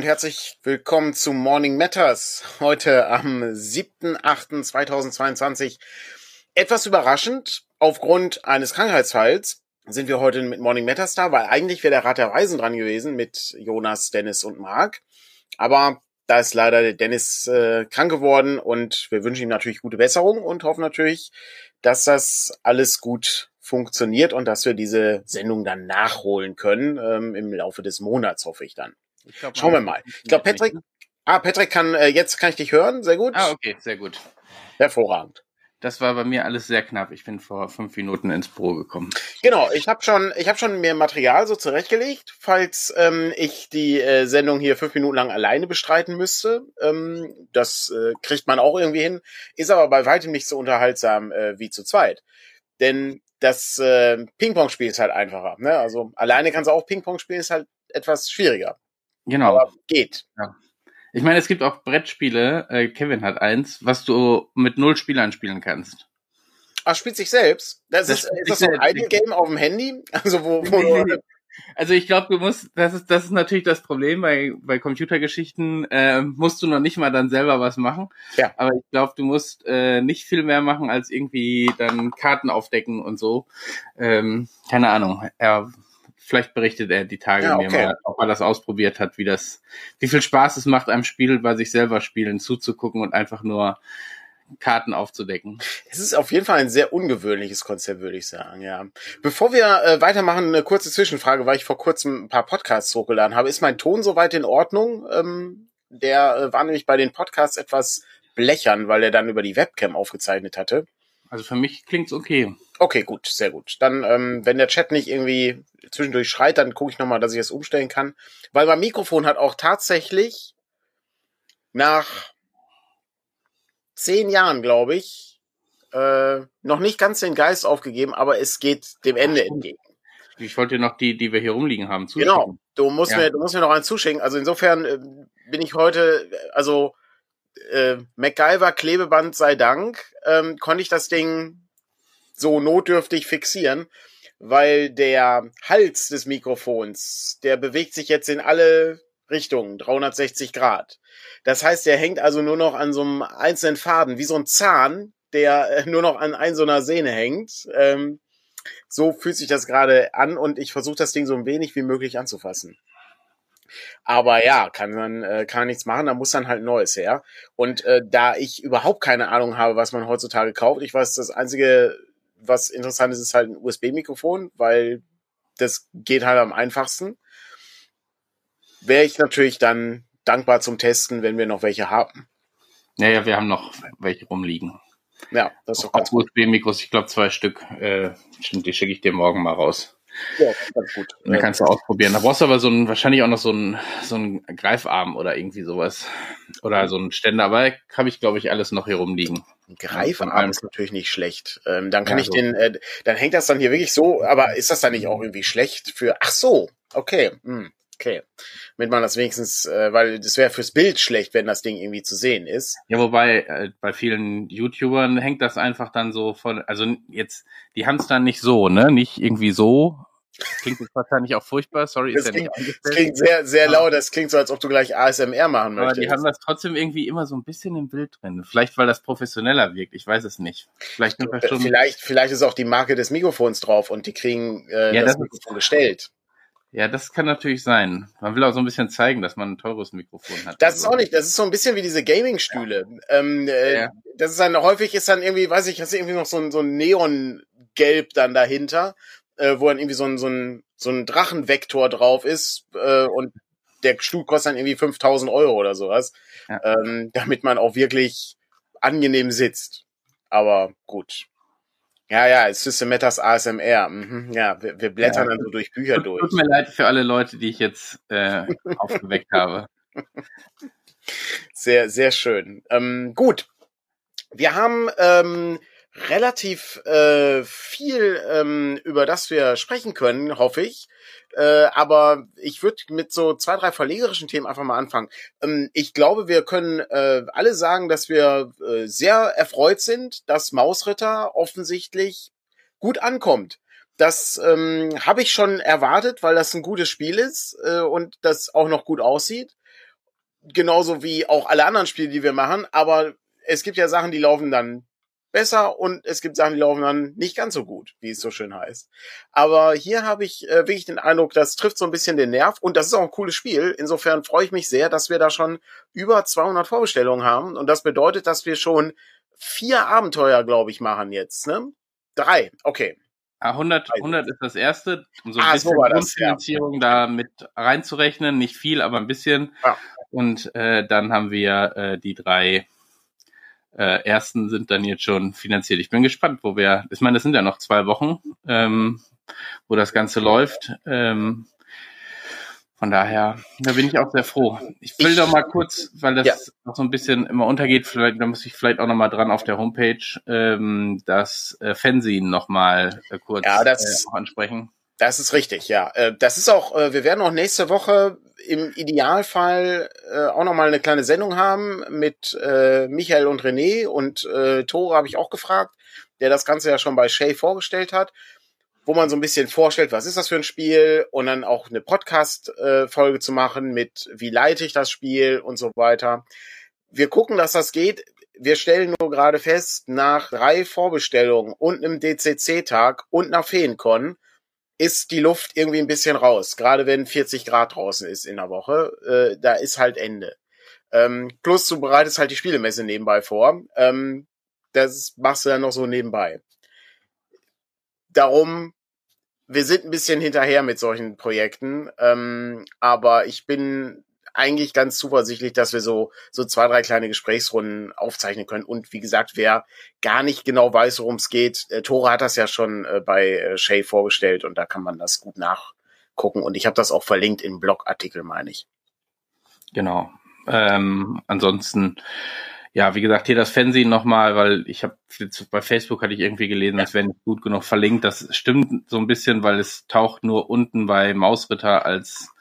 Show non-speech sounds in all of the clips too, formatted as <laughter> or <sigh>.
und herzlich willkommen zu Morning Matters. Heute am 7.8.2022. Etwas überraschend, aufgrund eines Krankheitsfalls sind wir heute mit Morning Matters da, weil eigentlich wäre der Rat der Reisen dran gewesen mit Jonas, Dennis und Marc. Aber da ist leider der Dennis äh, krank geworden und wir wünschen ihm natürlich gute Besserung und hoffen natürlich, dass das alles gut funktioniert und dass wir diese Sendung dann nachholen können ähm, im Laufe des Monats, hoffe ich dann. Ich glaub, Schauen wir mal. Ich glaube, Patrick, ne? ah, Patrick kann, äh, jetzt kann ich dich hören, sehr gut. Ah, okay, sehr gut. Hervorragend. Das war bei mir alles sehr knapp. Ich bin vor fünf Minuten ins Büro gekommen. Genau, ich habe schon, ich habe schon mir Material so zurechtgelegt, falls ähm, ich die äh, Sendung hier fünf Minuten lang alleine bestreiten müsste. Ähm, das äh, kriegt man auch irgendwie hin, ist aber bei weitem nicht so unterhaltsam äh, wie zu zweit. Denn das äh, Ping-Pong-Spiel ist halt einfacher. Ne? Also alleine kannst du auch Ping-Pong spielen, ist halt etwas schwieriger. Genau. Aber geht. Ja. Ich meine, es gibt auch Brettspiele, äh, Kevin hat eins, was du mit null Spielern spielen kannst. Ach, spielt sich selbst? Das, das ist, ist das so ein Idle-Game auf dem Handy? <laughs> Also wo, wo <laughs> Also ich glaube, du musst, das ist, das ist natürlich das Problem bei, bei Computergeschichten, äh, musst du noch nicht mal dann selber was machen. Ja. Aber ich glaube, du musst äh, nicht viel mehr machen, als irgendwie dann Karten aufdecken und so. Ähm, keine Ahnung. Ja, vielleicht berichtet er die Tage ja, okay. mir mal, ob er das ausprobiert hat, wie das, wie viel Spaß es macht, einem Spiel bei sich selber spielen zuzugucken und einfach nur Karten aufzudecken. Es ist auf jeden Fall ein sehr ungewöhnliches Konzept, würde ich sagen, ja. Bevor wir äh, weitermachen, eine kurze Zwischenfrage, weil ich vor kurzem ein paar Podcasts hochgeladen habe. Ist mein Ton soweit in Ordnung? Ähm, der äh, war nämlich bei den Podcasts etwas blechern, weil er dann über die Webcam aufgezeichnet hatte. Also für mich klingt's okay. Okay, gut, sehr gut. Dann, ähm, wenn der Chat nicht irgendwie zwischendurch schreit, dann gucke ich nochmal, dass ich es umstellen kann. Weil mein Mikrofon hat auch tatsächlich nach zehn Jahren, glaube ich, äh, noch nicht ganz den Geist aufgegeben, aber es geht dem Ende entgegen. Ich wollte noch die, die wir hier rumliegen haben, zuschicken. Genau, du musst, ja. mir, du musst mir noch einen zuschicken. Also insofern äh, bin ich heute, also äh, MacGyver Klebeband sei Dank, ähm, konnte ich das Ding so notdürftig fixieren, weil der Hals des Mikrofons, der bewegt sich jetzt in alle Richtungen, 360 Grad. Das heißt, der hängt also nur noch an so einem einzelnen Faden, wie so ein Zahn, der äh, nur noch an ein so einer Sehne hängt. Ähm, so fühlt sich das gerade an und ich versuche das Ding so ein wenig wie möglich anzufassen. Aber ja, kann man äh, kann nichts machen, da muss dann halt Neues her. Und äh, da ich überhaupt keine Ahnung habe, was man heutzutage kauft, ich weiß, das einzige, was interessant ist, ist halt ein USB-Mikrofon, weil das geht halt am einfachsten. Wäre ich natürlich dann dankbar zum Testen, wenn wir noch welche haben. Naja, wir haben noch welche rumliegen. Ja, das ist doch ganz USB-Mikros, ich glaube zwei Stück. Äh, stimmt, die schicke ich dir morgen mal raus. Ja, ganz gut. Und dann kannst du ausprobieren. Da brauchst du aber so ein, wahrscheinlich auch noch so ein, so ein Greifarm oder irgendwie sowas. Oder so ein Ständer. Aber habe ich, glaube ich, alles noch hier rumliegen. Ein Greifarm ist natürlich nicht schlecht. Ähm, dann kann ja, ich so. den, äh, dann hängt das dann hier wirklich so, aber ist das dann nicht auch irgendwie schlecht für, ach so, okay, hm, okay. Damit man das wenigstens, äh, weil das wäre fürs Bild schlecht, wenn das Ding irgendwie zu sehen ist. Ja, wobei, äh, bei vielen YouTubern hängt das einfach dann so von, also jetzt, die haben es dann nicht so, ne, nicht irgendwie so, Klingt jetzt wahrscheinlich auch furchtbar, sorry, das ist klingt, ja nicht Das klingt sehr, sehr laut, das klingt so, als ob du gleich ASMR machen möchtest. Aber die haben das trotzdem irgendwie immer so ein bisschen im Bild drin. Vielleicht, weil das professioneller wirkt, ich weiß es nicht. Vielleicht, schon vielleicht, vielleicht ist auch die Marke des Mikrofons drauf und die kriegen äh, ja, das, das Mikrofon gestellt. Ja, das kann natürlich sein. Man will auch so ein bisschen zeigen, dass man ein teures Mikrofon hat. Das ist auch nicht, das ist so ein bisschen wie diese Gaming-Stühle. Ja. Ähm, äh, ja. Das ist dann, häufig ist dann irgendwie, weiß ich, hast du irgendwie noch so ein, so ein Neongelb dann dahinter äh, wo dann irgendwie so ein, so ein, so ein Drachenvektor drauf ist äh, und der Stuhl kostet dann irgendwie 5000 Euro oder sowas, ja. ähm, damit man auch wirklich angenehm sitzt. Aber gut. Ja, ja, System Matters ASMR. Mhm, ja, wir, wir blättern ja, dann so durch Bücher tut, durch. Tut mir leid für alle Leute, die ich jetzt äh, aufgeweckt habe. <laughs> Sehr, sehr schön. Ähm, gut. Wir haben ähm, relativ äh, viel, ähm, über das wir sprechen können, hoffe ich. Äh, aber ich würde mit so zwei, drei verlegerischen Themen einfach mal anfangen. Ähm, ich glaube, wir können äh, alle sagen, dass wir äh, sehr erfreut sind, dass Mausritter offensichtlich gut ankommt. Das ähm, habe ich schon erwartet, weil das ein gutes Spiel ist äh, und das auch noch gut aussieht. genauso wie auch alle anderen Spiele, die wir machen, aber es gibt ja Sachen, die laufen dann besser und es gibt Sachen, die laufen dann nicht ganz so gut, wie es so schön heißt. Aber hier habe ich äh, wirklich den Eindruck, das trifft so ein bisschen den Nerv und das ist auch ein cooles Spiel. Insofern freue ich mich sehr, dass wir da schon über 200 Vorbestellungen haben und das bedeutet, dass wir schon vier Abenteuer, glaube ich, machen jetzt. Ne? Drei, okay. 100, ah, 100 ist das erste, um so ein ah, bisschen so Grundfinanzierung ja. da mit reinzurechnen. Nicht viel, aber ein bisschen. Ja. Und äh, dann haben wir äh, die drei äh, ersten sind dann jetzt schon finanziert. Ich bin gespannt, wo wir, ich meine, das sind ja noch zwei Wochen, ähm, wo das Ganze läuft. Ähm, von daher, da bin ich auch sehr froh. Ich will ich, doch mal kurz, weil das ja. noch so ein bisschen immer untergeht, vielleicht, da muss ich vielleicht auch noch mal dran auf der Homepage ähm, das äh, Fanzine noch mal äh, kurz ja, das, äh, ansprechen. Das ist richtig, ja. Äh, das ist auch, äh, wir werden auch nächste Woche im Idealfall äh, auch noch mal eine kleine Sendung haben mit äh, Michael und René und äh, Tore habe ich auch gefragt, der das Ganze ja schon bei Shay vorgestellt hat, wo man so ein bisschen vorstellt, was ist das für ein Spiel und dann auch eine Podcast-Folge äh, zu machen mit, wie leite ich das Spiel und so weiter. Wir gucken, dass das geht. Wir stellen nur gerade fest, nach drei Vorbestellungen und einem DCC-Tag und nach Feencon ist die Luft irgendwie ein bisschen raus. Gerade wenn 40 Grad draußen ist in der Woche, äh, da ist halt Ende. Ähm, plus du bereitest halt die Spielemesse nebenbei vor. Ähm, das machst du dann noch so nebenbei. Darum, wir sind ein bisschen hinterher mit solchen Projekten, ähm, aber ich bin eigentlich ganz zuversichtlich, dass wir so, so zwei, drei kleine Gesprächsrunden aufzeichnen können. Und wie gesagt, wer gar nicht genau weiß, worum es geht, äh, Tore hat das ja schon äh, bei äh, Shay vorgestellt und da kann man das gut nachgucken. Und ich habe das auch verlinkt im Blogartikel, meine ich. Genau. Ähm, ansonsten, ja, wie gesagt, hier das Fernsehen nochmal, weil ich habe bei Facebook hatte ich irgendwie gelesen, ja. das wäre nicht gut genug verlinkt. Das stimmt so ein bisschen, weil es taucht nur unten bei Mausritter als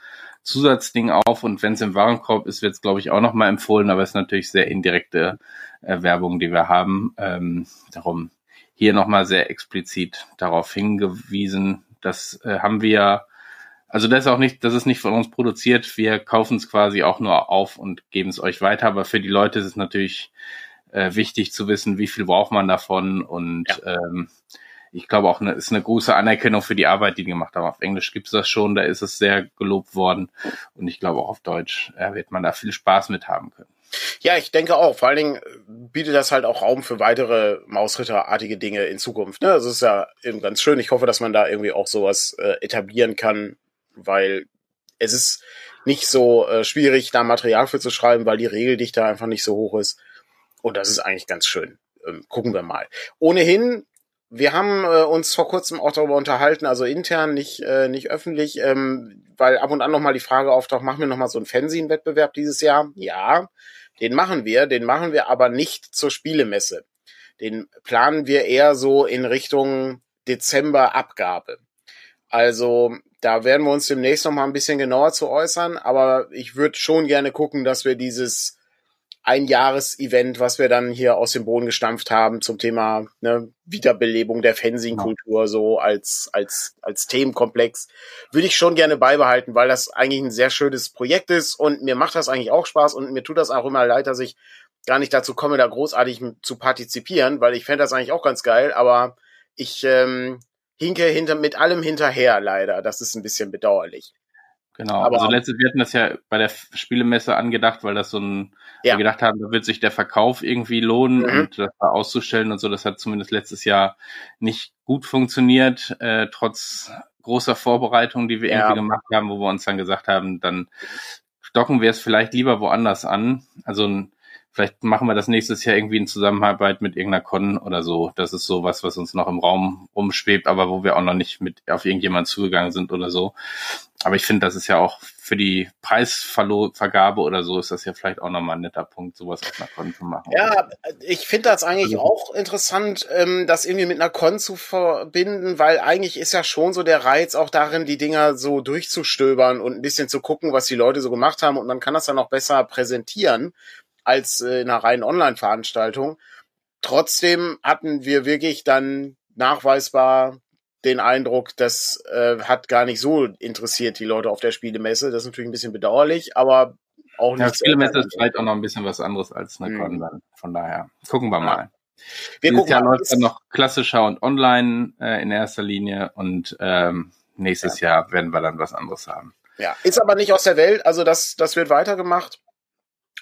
Zusatzding auf und wenn es im Warenkorb ist, wird es, glaube ich, auch nochmal empfohlen, aber es ist natürlich sehr indirekte äh, Werbung, die wir haben. Ähm, darum hier nochmal sehr explizit darauf hingewiesen. Das äh, haben wir, also das ist auch nicht, das ist nicht von uns produziert. Wir kaufen es quasi auch nur auf und geben es euch weiter. Aber für die Leute ist es natürlich äh, wichtig zu wissen, wie viel braucht man davon und ja. ähm, ich glaube auch, eine, ist eine große Anerkennung für die Arbeit, die die gemacht haben. Auf Englisch gibt es das schon, da ist es sehr gelobt worden. Und ich glaube auch auf Deutsch äh, wird man da viel Spaß mit haben können. Ja, ich denke auch. Vor allen Dingen bietet das halt auch Raum für weitere Mausritterartige Dinge in Zukunft. Ne? Das ist ja eben ganz schön. Ich hoffe, dass man da irgendwie auch sowas äh, etablieren kann, weil es ist nicht so äh, schwierig, da Material für zu schreiben, weil die Regeldichte einfach nicht so hoch ist. Und das ist eigentlich ganz schön. Ähm, gucken wir mal. Ohnehin wir haben äh, uns vor kurzem auch darüber unterhalten, also intern, nicht, äh, nicht öffentlich, ähm, weil ab und an nochmal die Frage auftaucht, machen wir nochmal so einen Fernsehen-Wettbewerb dieses Jahr? Ja, den machen wir, den machen wir aber nicht zur Spielemesse. Den planen wir eher so in Richtung Dezember Abgabe. Also da werden wir uns demnächst nochmal ein bisschen genauer zu äußern, aber ich würde schon gerne gucken, dass wir dieses ein Jahresevent, was wir dann hier aus dem Boden gestampft haben zum Thema ne, Wiederbelebung der Fencing-Kultur so als als als Themenkomplex, würde ich schon gerne beibehalten, weil das eigentlich ein sehr schönes Projekt ist und mir macht das eigentlich auch Spaß und mir tut das auch immer leid, dass ich gar nicht dazu komme, da großartig zu partizipieren, weil ich fände das eigentlich auch ganz geil, aber ich ähm, hinke hinter mit allem hinterher leider. Das ist ein bisschen bedauerlich. Genau, aber also letztes, wir hatten das ja bei der Spielemesse angedacht, weil das so ein, ja. wir gedacht haben, da wird sich der Verkauf irgendwie lohnen mhm. und das da auszustellen und so, das hat zumindest letztes Jahr nicht gut funktioniert, äh, trotz großer Vorbereitungen, die wir ja. irgendwie gemacht haben, wo wir uns dann gesagt haben, dann stocken wir es vielleicht lieber woanders an. Also ein Vielleicht machen wir das nächstes Jahr irgendwie in Zusammenarbeit mit irgendeiner Con oder so. Das ist so was, was uns noch im Raum rumschwebt, aber wo wir auch noch nicht mit auf irgendjemand zugegangen sind oder so. Aber ich finde, das ist ja auch für die Preisvergabe oder so ist das ja vielleicht auch nochmal ein netter Punkt, sowas auf einer Con zu machen. Ja, ich finde das eigentlich also, auch interessant, ähm, das irgendwie mit einer Con zu verbinden, weil eigentlich ist ja schon so der Reiz auch darin, die Dinger so durchzustöbern und ein bisschen zu gucken, was die Leute so gemacht haben und man kann das dann auch besser präsentieren als äh, in einer reinen Online-Veranstaltung. Trotzdem hatten wir wirklich dann nachweisbar den Eindruck, das äh, hat gar nicht so interessiert die Leute auf der Spielemesse. Das ist natürlich ein bisschen bedauerlich, aber auch nicht. Ja, Spielemesse ist vielleicht auch noch ein bisschen was anderes als eine mhm. Con Von daher gucken wir mal. Wir Dieses Jahr läuft dann noch klassischer und online äh, in erster Linie und ähm, nächstes ja. Jahr werden wir dann was anderes haben. Ja, ist aber nicht aus der Welt, also das, das wird weitergemacht.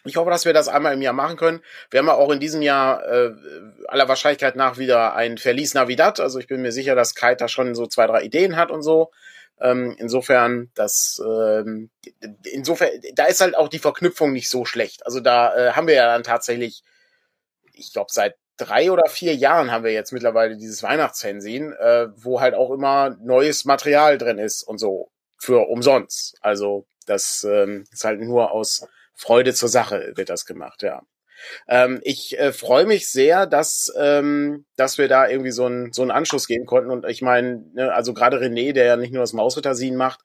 Ich hoffe, dass wir das einmal im Jahr machen können. Wir haben ja auch in diesem Jahr äh, aller Wahrscheinlichkeit nach wieder ein Verlies Navidad. Also ich bin mir sicher, dass Kite da schon so zwei, drei Ideen hat und so. Ähm, insofern, das, ähm, insofern, da ist halt auch die Verknüpfung nicht so schlecht. Also da äh, haben wir ja dann tatsächlich, ich glaube, seit drei oder vier Jahren haben wir jetzt mittlerweile dieses Weihnachtsfernsehen, äh, wo halt auch immer neues Material drin ist und so für umsonst. Also das ähm, ist halt nur aus Freude zur Sache wird das gemacht, ja. Ähm, ich äh, freue mich sehr, dass, ähm, dass wir da irgendwie so einen so einen Anschluss geben konnten. Und ich meine, ne, also gerade René, der ja nicht nur das Mausritter-Scene macht,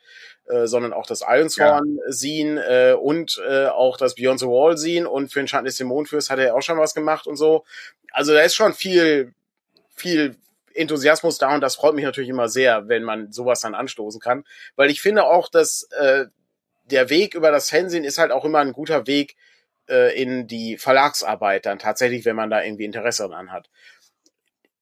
äh, sondern auch das Ironshorn-Scene äh, und äh, auch das Beyond the Wall-Scene und für den Schatten des Dämonenfürst hat er auch schon was gemacht und so. Also da ist schon viel, viel Enthusiasmus da und das freut mich natürlich immer sehr, wenn man sowas dann anstoßen kann, weil ich finde auch, dass äh, der Weg über das Fernsehen ist halt auch immer ein guter Weg, äh, in die Verlagsarbeit dann tatsächlich, wenn man da irgendwie Interesse dran hat.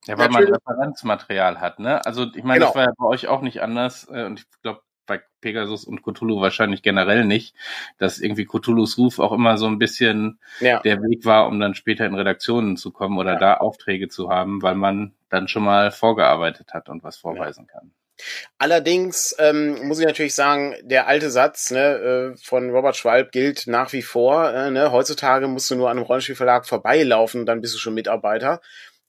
Ja, weil Natürlich. man Referenzmaterial hat, ne? Also ich meine, genau. das war ja bei euch auch nicht anders äh, und ich glaube bei Pegasus und Cthulhu wahrscheinlich generell nicht, dass irgendwie Cthulhus Ruf auch immer so ein bisschen ja. der Weg war, um dann später in Redaktionen zu kommen oder ja. da Aufträge zu haben, weil man dann schon mal vorgearbeitet hat und was vorweisen ja. kann. Allerdings ähm, muss ich natürlich sagen, der alte Satz ne, äh, von Robert Schwalb gilt nach wie vor. Äh, ne? Heutzutage musst du nur an einem Rollenspielverlag vorbeilaufen, dann bist du schon Mitarbeiter.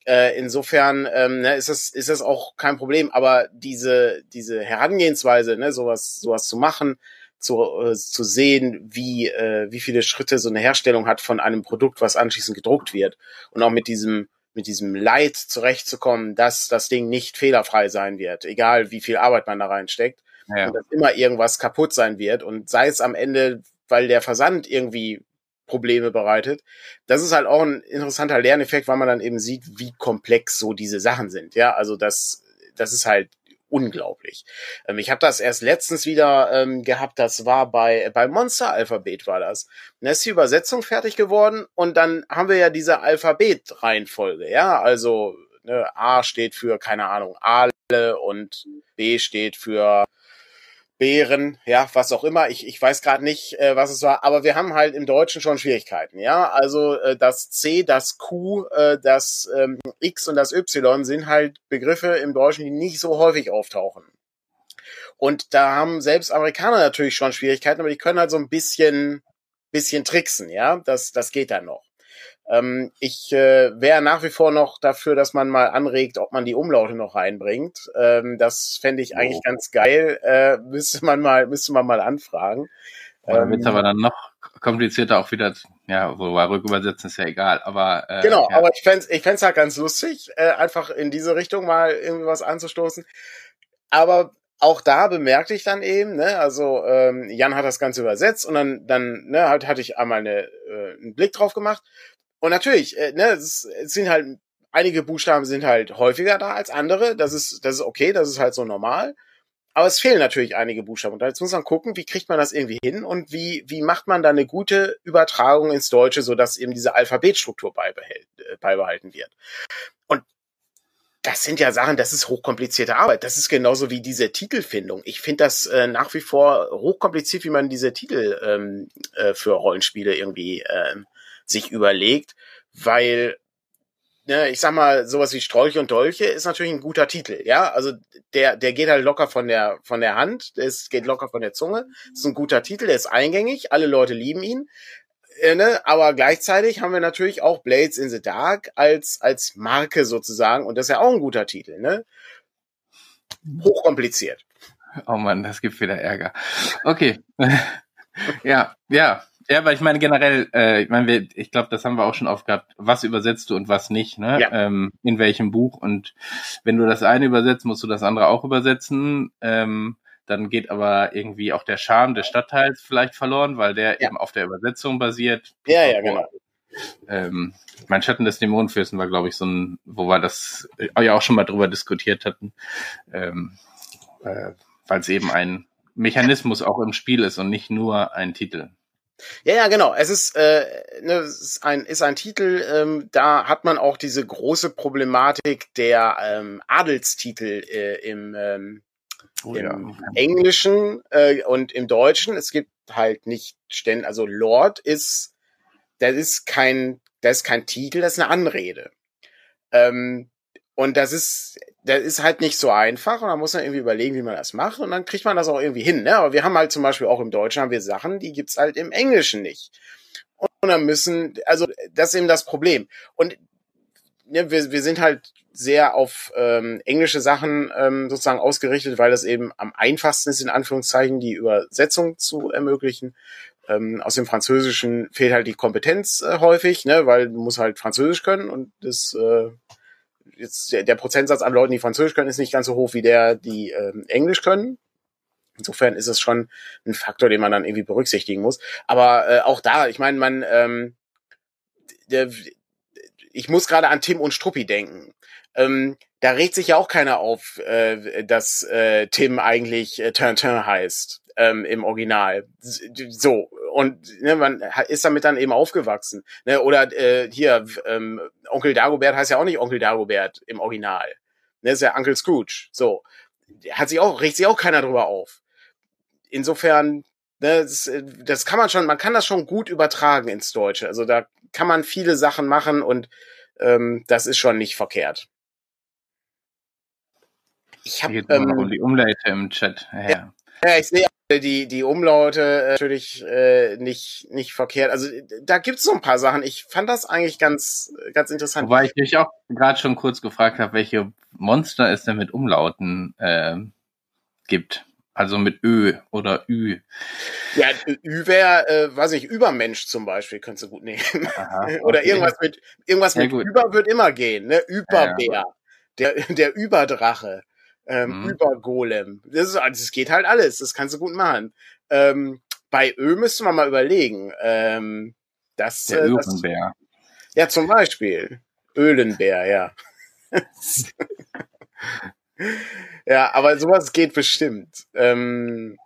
Äh, insofern ähm, ne, ist das ist das auch kein Problem. Aber diese diese Herangehensweise, ne, sowas sowas zu machen, zu, äh, zu sehen, wie äh, wie viele Schritte so eine Herstellung hat von einem Produkt, was anschließend gedruckt wird und auch mit diesem mit diesem Leid zurechtzukommen, dass das Ding nicht fehlerfrei sein wird, egal wie viel Arbeit man da reinsteckt. Ja. Und dass immer irgendwas kaputt sein wird. Und sei es am Ende, weil der Versand irgendwie Probleme bereitet. Das ist halt auch ein interessanter Lerneffekt, weil man dann eben sieht, wie komplex so diese Sachen sind. Ja, also das, das ist halt unglaublich. Ähm, ich habe das erst letztens wieder ähm, gehabt, das war bei, bei Monster Alphabet war das. Und da ist die Übersetzung fertig geworden und dann haben wir ja diese Alphabet-Reihenfolge, ja, also ne, A steht für, keine Ahnung, Ale und B steht für Bären, ja, was auch immer. Ich, ich weiß gerade nicht, äh, was es war, aber wir haben halt im Deutschen schon Schwierigkeiten, ja. Also äh, das C, das Q, äh, das ähm, X und das Y sind halt Begriffe im Deutschen, die nicht so häufig auftauchen. Und da haben selbst Amerikaner natürlich schon Schwierigkeiten, aber die können halt so ein bisschen, bisschen tricksen, ja. Das, das geht dann noch. Ähm, ich äh, wäre nach wie vor noch dafür, dass man mal anregt, ob man die Umlaute noch reinbringt. Ähm, das fände ich eigentlich oh. ganz geil. Äh, müsste man mal, müsste man mal anfragen. Oder ähm, wird aber dann noch komplizierter auch wieder, ja, wobei rückübersetzen ist ja egal, aber äh, Genau, ja. aber ich fände ich fänd's halt ganz lustig, äh, einfach in diese Richtung mal irgendwie was anzustoßen. Aber auch da bemerkte ich dann eben, ne, also ähm, Jan hat das Ganze übersetzt und dann, dann ne, halt hatte ich einmal eine, äh, einen Blick drauf gemacht und natürlich, äh, ne, es, es sind halt einige Buchstaben sind halt häufiger da als andere. Das ist, das ist okay, das ist halt so normal. Aber es fehlen natürlich einige Buchstaben. Und jetzt muss man gucken, wie kriegt man das irgendwie hin und wie, wie macht man da eine gute Übertragung ins Deutsche, sodass eben diese Alphabetstruktur äh, beibehalten wird. Und das sind ja Sachen, das ist hochkomplizierte Arbeit. Das ist genauso wie diese Titelfindung. Ich finde das äh, nach wie vor hochkompliziert, wie man diese Titel ähm, äh, für Rollenspiele irgendwie ähm, sich überlegt, weil ne, ich sag mal, sowas wie Strolche und Dolche ist natürlich ein guter Titel, ja. Also der, der geht halt locker von der, von der Hand, ist, geht locker von der Zunge. Ist ein guter Titel, der ist eingängig, alle Leute lieben ihn. Äh, ne? Aber gleichzeitig haben wir natürlich auch Blades in the Dark als, als Marke sozusagen, und das ist ja auch ein guter Titel, ne? Hochkompliziert. Oh man, das gibt wieder Ärger. Okay. <laughs> ja, ja, ja, weil ich meine generell, äh, ich meine, wir, ich glaube, das haben wir auch schon oft gehabt. Was übersetzt du und was nicht, ne? Ja. Ähm, in welchem Buch? Und wenn du das eine übersetzt, musst du das andere auch übersetzen. Ähm, dann geht aber irgendwie auch der Charme des Stadtteils vielleicht verloren, weil der ja. eben auf der Übersetzung basiert. Ja, ja, genau. Ähm, mein Schatten des Dämonenfürsten war, glaube ich, so ein, wo wir das äh, ja auch schon mal drüber diskutiert hatten, ähm, äh, weil es eben ein Mechanismus auch im Spiel ist und nicht nur ein Titel. Ja, ja, genau. Es ist, äh, ne, es ist ein ist ein Titel. Ähm, da hat man auch diese große Problematik der ähm, Adelstitel äh, im, ähm, oh, im ja. Englischen äh, und im Deutschen. Es gibt halt nicht ständig, also Lord ist, das ist kein, das ist kein Titel, das ist eine Anrede. Ähm, und das ist, das ist halt nicht so einfach und da muss man irgendwie überlegen, wie man das macht und dann kriegt man das auch irgendwie hin. Ne? Aber wir haben halt zum Beispiel auch im Deutschen haben wir Sachen, die gibt's halt im Englischen nicht. Und dann müssen, also das ist eben das Problem. Und ne, wir, wir sind halt sehr auf ähm, englische Sachen ähm, sozusagen ausgerichtet, weil das eben am einfachsten ist, in Anführungszeichen, die Übersetzung zu ermöglichen. Ähm, aus dem Französischen fehlt halt die Kompetenz äh, häufig, ne, weil du musst halt Französisch können und das äh, jetzt der, Prozentsatz an Leuten, die Französisch können, ist nicht ganz so hoch wie der, die ähm, Englisch können. Insofern ist es schon ein Faktor, den man dann irgendwie berücksichtigen muss. Aber äh, auch da, ich meine, man, ähm, der, ich muss gerade an Tim und Struppi denken. Ähm, da regt sich ja auch keiner auf, äh, dass äh, Tim eigentlich äh, Tintin heißt ähm, im Original. So und ne, man ist damit dann eben aufgewachsen. Ne? Oder äh, hier ähm, Onkel Dagobert heißt ja auch nicht Onkel Dagobert im Original. Ne, ist ja Uncle Scrooge. So hat sich auch regt sich auch keiner drüber auf. Insofern ne, das, das kann man schon, man kann das schon gut übertragen ins Deutsche. Also da kann man viele Sachen machen und ähm, das ist schon nicht verkehrt. Ich habe ähm, die Umleite im Chat. Ja. ja, ich sehe die die Umlaute äh, natürlich äh, nicht nicht verkehrt. Also da gibt's so ein paar Sachen. Ich fand das eigentlich ganz ganz interessant. Wobei ich mich auch gerade schon kurz gefragt habe, welche Monster es denn mit Umlauten äh, gibt. Also mit Ö oder Ü. Ja, Ü wäre, äh, weiß ich, Übermensch zum Beispiel, könntest du gut nehmen. Aha, <laughs> okay. oder irgendwas mit, irgendwas mit gut. Über wird immer gehen, ne? Überbär. Ja, der, der Überdrache. Ähm, mhm. Übergolem. Das, ist, das geht halt alles. Das kannst du gut machen. Ähm, bei Ö müsste man mal überlegen. Ähm, das, der äh, Ölenbär. ja, zum Beispiel. Ölenbär, ja. Ja, aber sowas geht bestimmt. Ähm,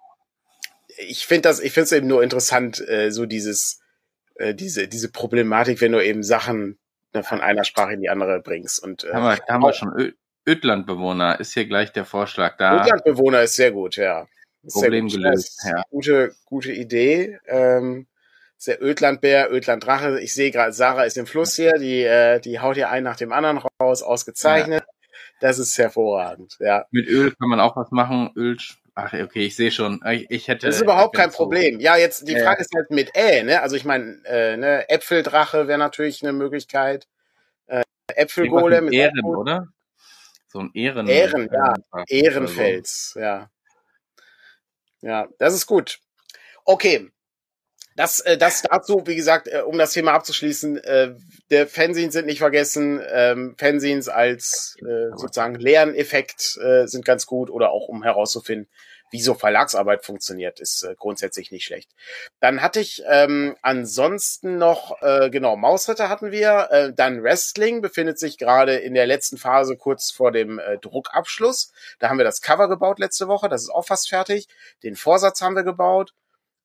ich finde das, ich finde es eben nur interessant, äh, so dieses, äh, diese, diese Problematik, wenn du eben Sachen ne, von einer Sprache in die andere bringst. Und äh, haben wir, haben wir schon Ödlandbewohner ist hier gleich der Vorschlag da. Ödlandbewohner ist sehr gut, ja. Problem gut. gelöst, ja. Gute, gute Idee. Ähm, der Ödlandbär, Ödlanddrache. Ich sehe gerade, Sarah ist im Fluss hier, die, äh, die haut hier einen nach dem anderen raus, ausgezeichnet. Ja. Das ist hervorragend, ja. Mit Öl kann man auch was machen. Öl, ach, okay, ich sehe schon. Ich, ich, hätte. Das ist überhaupt kein Problem. Ja, jetzt die Frage äh, ist halt mit Ä, ne? Also ich meine, äh, ne, Äpfeldrache wäre natürlich eine Möglichkeit. Äh, Äpfelgolem. Ehren, oder? So ein Ehren. Ehren, ja. Ehrenfels, ja. Ja, das ist gut. Okay, das, äh, das dazu, wie gesagt, äh, um das Thema abzuschließen, äh, der Fanzines sind nicht vergessen. Ähm, Fanzines als äh, sozusagen Lerneffekt äh, sind ganz gut oder auch um herauszufinden, wie so Verlagsarbeit funktioniert, ist äh, grundsätzlich nicht schlecht. Dann hatte ich ähm, ansonsten noch, äh, genau, Mausritter hatten wir, äh, dann Wrestling befindet sich gerade in der letzten Phase kurz vor dem äh, Druckabschluss. Da haben wir das Cover gebaut letzte Woche, das ist auch fast fertig. Den Vorsatz haben wir gebaut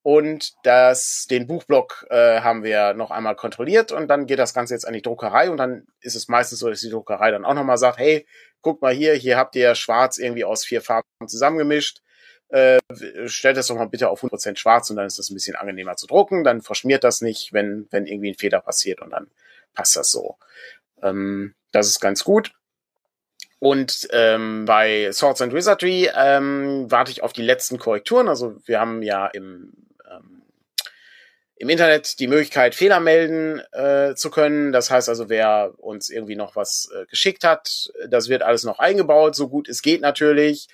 und das, den Buchblock äh, haben wir noch einmal kontrolliert und dann geht das Ganze jetzt an die Druckerei und dann ist es meistens so, dass die Druckerei dann auch nochmal sagt, hey, guck mal hier, hier habt ihr schwarz irgendwie aus vier Farben zusammengemischt, äh, stellt das doch mal bitte auf 100% schwarz und dann ist das ein bisschen angenehmer zu drucken, dann verschmiert das nicht, wenn, wenn irgendwie ein Fehler passiert und dann passt das so. Ähm, das ist ganz gut. Und ähm, bei Swords and Wizardry ähm, warte ich auf die letzten Korrekturen. Also wir haben ja im ähm, im Internet die Möglichkeit, Fehler melden äh, zu können. Das heißt also, wer uns irgendwie noch was äh, geschickt hat, das wird alles noch eingebaut, so gut es geht natürlich.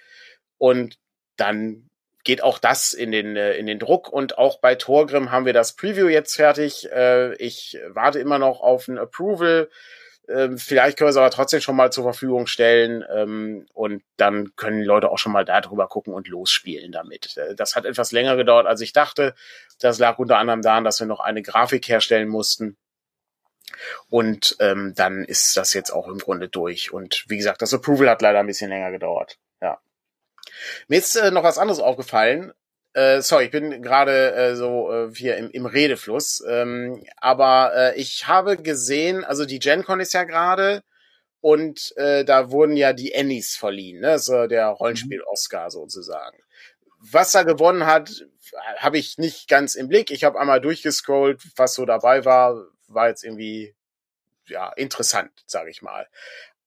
Und dann geht auch das in den, äh, in den Druck. Und auch bei Torgrim haben wir das Preview jetzt fertig. Äh, ich warte immer noch auf ein Approval ähm, vielleicht können wir es aber trotzdem schon mal zur Verfügung stellen ähm, und dann können Leute auch schon mal da drüber gucken und losspielen damit. Äh, das hat etwas länger gedauert, als ich dachte. Das lag unter anderem daran, dass wir noch eine Grafik herstellen mussten. Und ähm, dann ist das jetzt auch im Grunde durch. Und wie gesagt, das Approval hat leider ein bisschen länger gedauert. Mir ist äh, noch was anderes aufgefallen. Äh, sorry, ich bin gerade äh, so äh, hier im, im Redefluss. Ähm, aber äh, ich habe gesehen, also die GenCon ist ja gerade und äh, da wurden ja die Emmys verliehen, ne? So der Rollenspiel-Oscar sozusagen. Was er gewonnen hat, habe ich nicht ganz im Blick. Ich habe einmal durchgescrollt, was so dabei war, war jetzt irgendwie ja interessant, sage ich mal.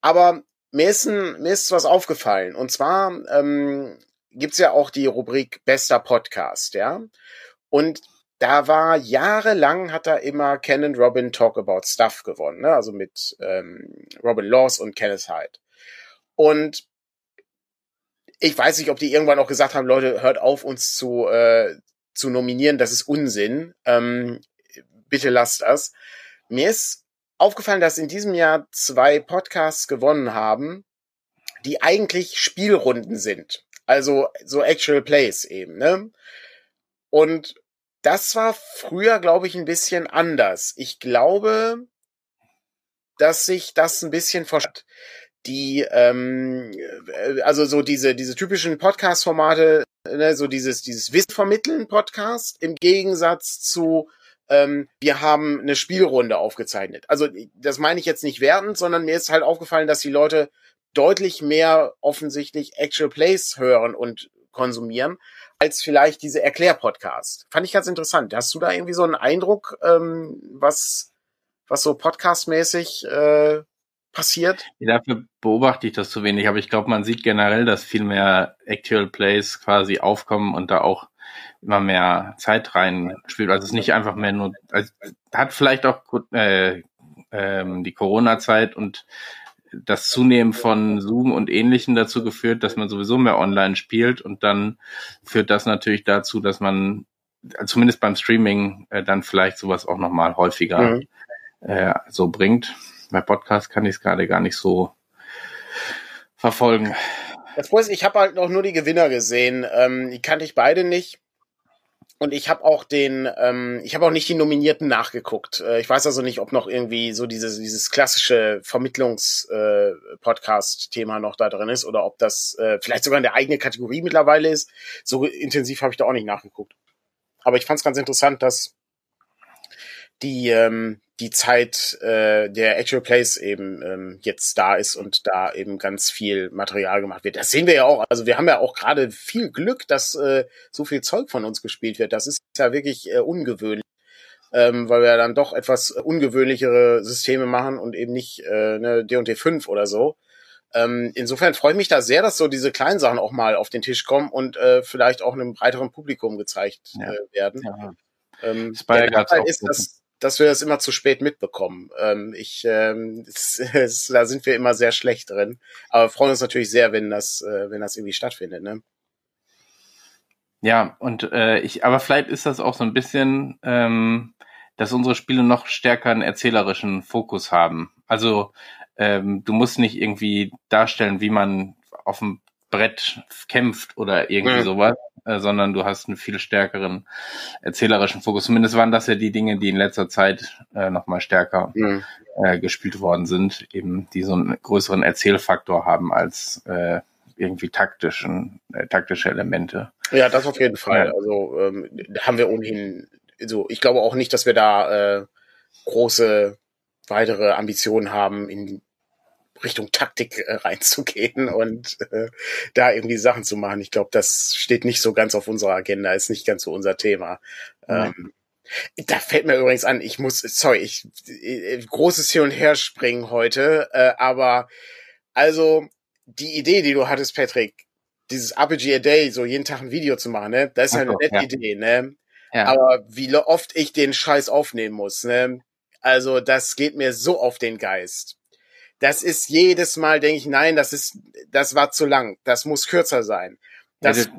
Aber mir ist, ein, mir ist was aufgefallen. Und zwar ähm, gibt's ja auch die Rubrik Bester Podcast, ja. Und da war jahrelang hat er immer Ken and Robin Talk About Stuff gewonnen, ne? also mit ähm, Robin Laws und Kenneth Hyde. Und ich weiß nicht, ob die irgendwann auch gesagt haben, Leute, hört auf, uns zu, äh, zu nominieren, das ist Unsinn. Ähm, bitte lasst das. Mir ist aufgefallen, dass in diesem Jahr zwei Podcasts gewonnen haben, die eigentlich Spielrunden sind. Also so Actual Plays eben, ne? Und das war früher, glaube ich, ein bisschen anders. Ich glaube, dass sich das ein bisschen versteht. Die, ähm, äh, also so diese, diese typischen Podcast-Formate, ne, so dieses, dieses Wissen vermitteln Podcast im Gegensatz zu ähm, wir haben eine Spielrunde aufgezeichnet. Also das meine ich jetzt nicht wertend, sondern mir ist halt aufgefallen, dass die Leute deutlich mehr offensichtlich Actual Plays hören und konsumieren, als vielleicht diese Erklärpodcast. Fand ich ganz interessant. Hast du da irgendwie so einen Eindruck, ähm, was, was so podcastmäßig äh, passiert? Dafür beobachte ich das zu wenig, aber ich glaube, man sieht generell, dass viel mehr Actual Plays quasi aufkommen und da auch immer mehr Zeit rein spielt. Also es ist nicht einfach mehr nur, also hat vielleicht auch äh, ähm, die Corona-Zeit und das Zunehmen von Zoom und Ähnlichen dazu geführt, dass man sowieso mehr online spielt und dann führt das natürlich dazu, dass man zumindest beim Streaming äh, dann vielleicht sowas auch nochmal häufiger mhm. äh, so bringt. Bei Podcast kann ich es gerade gar nicht so verfolgen. Das Problem ist, ich habe halt noch nur die Gewinner gesehen. Ähm, die kannte ich beide nicht. Und ich habe auch den, ähm, ich habe auch nicht die Nominierten nachgeguckt. Äh, ich weiß also nicht, ob noch irgendwie so dieses, dieses klassische Vermittlungs-Podcast-Thema äh, noch da drin ist oder ob das äh, vielleicht sogar in der eigenen Kategorie mittlerweile ist. So intensiv habe ich da auch nicht nachgeguckt. Aber ich fand es ganz interessant, dass die, ähm, die Zeit äh, der Actual Plays eben ähm, jetzt da ist und da eben ganz viel Material gemacht wird. Das sehen wir ja auch. Also wir haben ja auch gerade viel Glück, dass äh, so viel Zeug von uns gespielt wird. Das ist ja wirklich äh, ungewöhnlich. Ähm, weil wir dann doch etwas ungewöhnlichere Systeme machen und eben nicht äh, ne, D&D 5 oder so. Ähm, insofern freue ich mich da sehr, dass so diese kleinen Sachen auch mal auf den Tisch kommen und äh, vielleicht auch einem breiteren Publikum gezeigt ja. äh, werden. Ja. Ähm, der Nachteil ist, dass dass wir das immer zu spät mitbekommen. Ähm, ich, ähm, es, es, da sind wir immer sehr schlecht drin. Aber freuen uns natürlich sehr, wenn das, äh, wenn das irgendwie stattfindet. Ne? Ja, und äh, ich, aber vielleicht ist das auch so ein bisschen, ähm, dass unsere Spiele noch stärker einen erzählerischen Fokus haben. Also ähm, du musst nicht irgendwie darstellen, wie man auf dem Brett kämpft oder irgendwie ja. sowas, äh, sondern du hast einen viel stärkeren erzählerischen Fokus. Zumindest waren das ja die Dinge, die in letzter Zeit äh, nochmal stärker ja. äh, gespielt worden sind, eben die so einen größeren Erzählfaktor haben als äh, irgendwie taktischen, äh, taktische Elemente. Ja, das auf jeden Fall. Ja. Also ähm, haben wir ohnehin, so ich glaube auch nicht, dass wir da äh, große weitere Ambitionen haben in Richtung Taktik äh, reinzugehen <laughs> und äh, da irgendwie Sachen zu machen. Ich glaube, das steht nicht so ganz auf unserer Agenda, ist nicht ganz so unser Thema. Ähm, da fällt mir übrigens an, ich muss, sorry, ich äh, großes Hin und Her springen heute, äh, aber also die Idee, die du hattest, Patrick, dieses RPG a Day, so jeden Tag ein Video zu machen, ne, das ist ja eine nette ja. Idee, ne? Ja. Aber wie oft ich den Scheiß aufnehmen muss, ne? Also, das geht mir so auf den Geist das ist jedes Mal, denke ich, nein, das ist, das war zu lang, das muss kürzer sein. Das ja,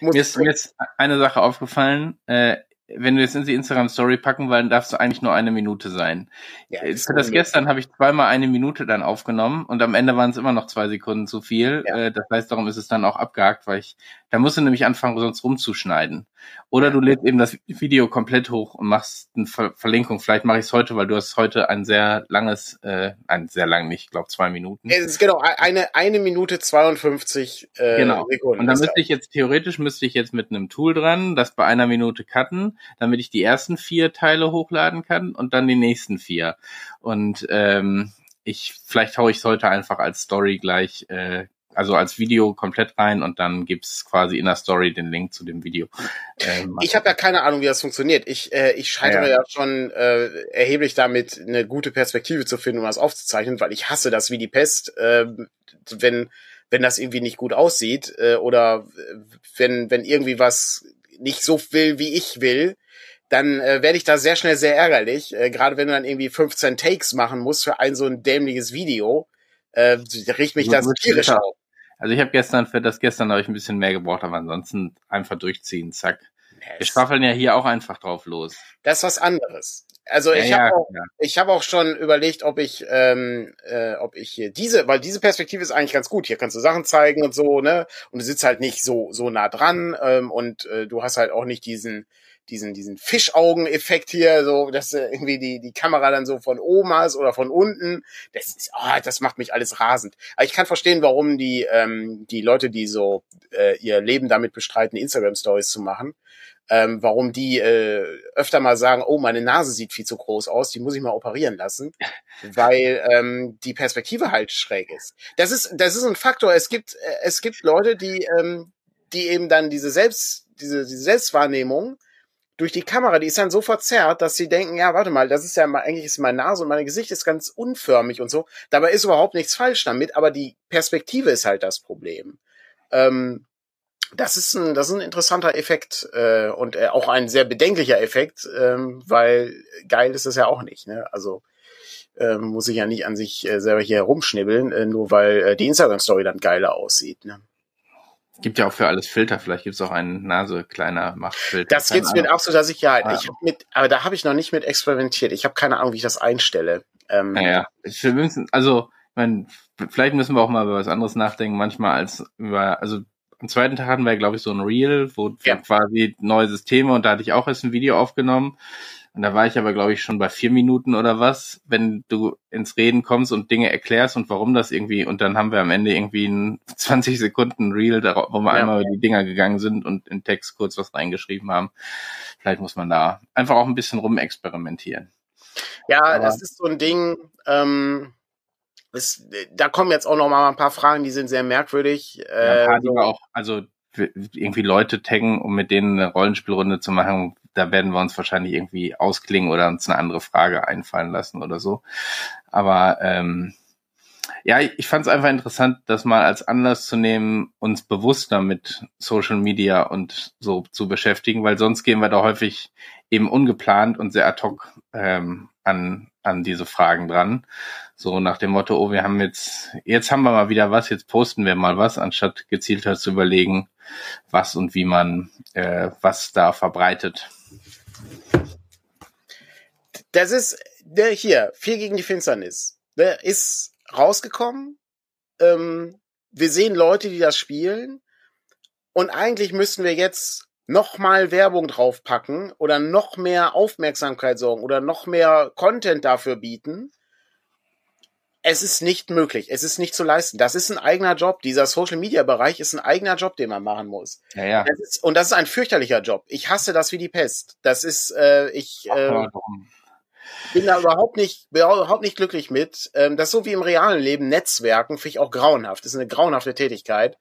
muss mir, ist, mir ist eine Sache aufgefallen, äh, wenn wir es in die Instagram Story packen, weil dann darfst du eigentlich nur eine Minute sein. Ja, das Für das gestern habe ich zweimal eine Minute dann aufgenommen und am Ende waren es immer noch zwei Sekunden zu viel. Ja. Äh, das heißt, darum ist es dann auch abgehakt, weil ich, da musst du nämlich anfangen, sonst rumzuschneiden. Oder du lädst eben das Video komplett hoch und machst eine Ver Verlinkung. Vielleicht mache ich es heute, weil du hast heute ein sehr langes, äh, ein sehr lang nicht, ich glaube zwei Minuten. Es ist genau eine eine Minute 52 äh, genau. Sekunden. Und dann müsste ich jetzt theoretisch müsste ich jetzt mit einem Tool dran, das bei einer Minute cutten, damit ich die ersten vier Teile hochladen kann und dann die nächsten vier. Und ähm, ich vielleicht haue ich es heute einfach als Story gleich äh, also als Video komplett rein und dann gibt's quasi in der Story den Link zu dem Video. Ähm, ich habe ja keine Ahnung, wie das funktioniert. Ich, äh, ich scheitere ja, ja. schon äh, erheblich damit, eine gute Perspektive zu finden, um das aufzuzeichnen, weil ich hasse das wie die Pest, äh, wenn wenn das irgendwie nicht gut aussieht äh, oder wenn wenn irgendwie was nicht so will, wie ich will, dann äh, werde ich da sehr schnell sehr ärgerlich. Äh, Gerade wenn du dann irgendwie 15 Takes machen musst für ein so ein dämliches Video, äh, riecht mich das tierisch auf. Also ich habe gestern für das gestern habe ich ein bisschen mehr gebraucht, aber ansonsten einfach durchziehen, zack. Wir schwaffeln ja hier auch einfach drauf los. Das ist was anderes. Also ja, ich habe ja, auch, ja. ich habe auch schon überlegt, ob ich, ähm, äh, ob ich hier diese, weil diese Perspektive ist eigentlich ganz gut. Hier kannst du Sachen zeigen und so, ne? Und du sitzt halt nicht so so nah dran ähm, und äh, du hast halt auch nicht diesen diesen, diesen Fischaugen-Effekt hier, so, dass äh, irgendwie die, die Kamera dann so von oben hast oder von unten. Das ist, oh, das macht mich alles rasend. Aber ich kann verstehen, warum die, ähm, die Leute, die so äh, ihr Leben damit bestreiten, Instagram-Stories zu machen, ähm, warum die äh, öfter mal sagen, oh, meine Nase sieht viel zu groß aus, die muss ich mal operieren lassen, <laughs> weil ähm, die Perspektive halt schräg ist. Das ist, das ist ein Faktor. Es gibt, äh, es gibt Leute, die, ähm, die eben dann diese Selbst, diese, diese Selbstwahrnehmung durch die Kamera, die ist dann so verzerrt, dass sie denken, ja, warte mal, das ist ja mal, eigentlich ist meine Nase und mein Gesicht ist ganz unförmig und so. Dabei ist überhaupt nichts falsch damit, aber die Perspektive ist halt das Problem. Ähm, das ist ein, das ist ein interessanter Effekt äh, und äh, auch ein sehr bedenklicher Effekt, ähm, weil geil ist es ja auch nicht. Ne? Also äh, muss ich ja nicht an sich äh, selber hier herumschnibbeln, äh, nur weil äh, die Instagram-Story dann geiler aussieht. Ne? Gibt ja auch für alles Filter. Vielleicht gibt es auch einen Nase kleiner Machtfilter. Das gibt's mit absoluter Sicherheit. Ah. Ich hab mit, aber da habe ich noch nicht mit experimentiert. Ich habe keine Ahnung, wie ich das einstelle. Ähm, naja, wir müssen, also, ich mein, vielleicht müssen wir auch mal über was anderes nachdenken. Manchmal als über, also am zweiten Tag hatten wir, glaube ich, so ein Reel, wo ja. quasi neue Systeme und da hatte ich auch erst ein Video aufgenommen. Und da war ich aber, glaube ich, schon bei vier Minuten oder was, wenn du ins Reden kommst und Dinge erklärst und warum das irgendwie, und dann haben wir am Ende irgendwie ein <laughs> 20 Sekunden Reel, wo wir ja. einmal über die Dinger gegangen sind und in Text kurz was reingeschrieben haben. Vielleicht muss man da einfach auch ein bisschen rumexperimentieren. Ja, aber das ist so ein Ding, ähm, es, da kommen jetzt auch noch mal ein paar Fragen, die sind sehr merkwürdig. Ja, ein paar, die wir auch, also irgendwie Leute taggen, um mit denen eine Rollenspielrunde zu machen, da werden wir uns wahrscheinlich irgendwie ausklingen oder uns eine andere Frage einfallen lassen oder so. Aber ähm, ja, ich fand es einfach interessant, das mal als Anlass zu nehmen, uns bewusster mit Social Media und so zu beschäftigen, weil sonst gehen wir da häufig eben ungeplant und sehr ad hoc ähm, an, an diese Fragen dran. So nach dem Motto, oh, wir haben jetzt, jetzt haben wir mal wieder was, jetzt posten wir mal was, anstatt gezielter zu überlegen, was und wie man äh, was da verbreitet. Das ist der hier, vier gegen die Finsternis. Der ist rausgekommen. Ähm, wir sehen Leute, die das spielen. Und eigentlich müssten wir jetzt noch mal Werbung draufpacken oder noch mehr Aufmerksamkeit sorgen oder noch mehr Content dafür bieten, es ist nicht möglich. Es ist nicht zu leisten. Das ist ein eigener Job. Dieser Social Media Bereich ist ein eigener Job, den man machen muss. Ja, ja. Das ist, und das ist ein fürchterlicher Job. Ich hasse das wie die Pest. Das ist, äh, ich äh, bin da überhaupt nicht, überhaupt nicht glücklich mit. Ähm, das ist so wie im realen Leben. Netzwerken finde ich auch grauenhaft. Das ist eine grauenhafte Tätigkeit.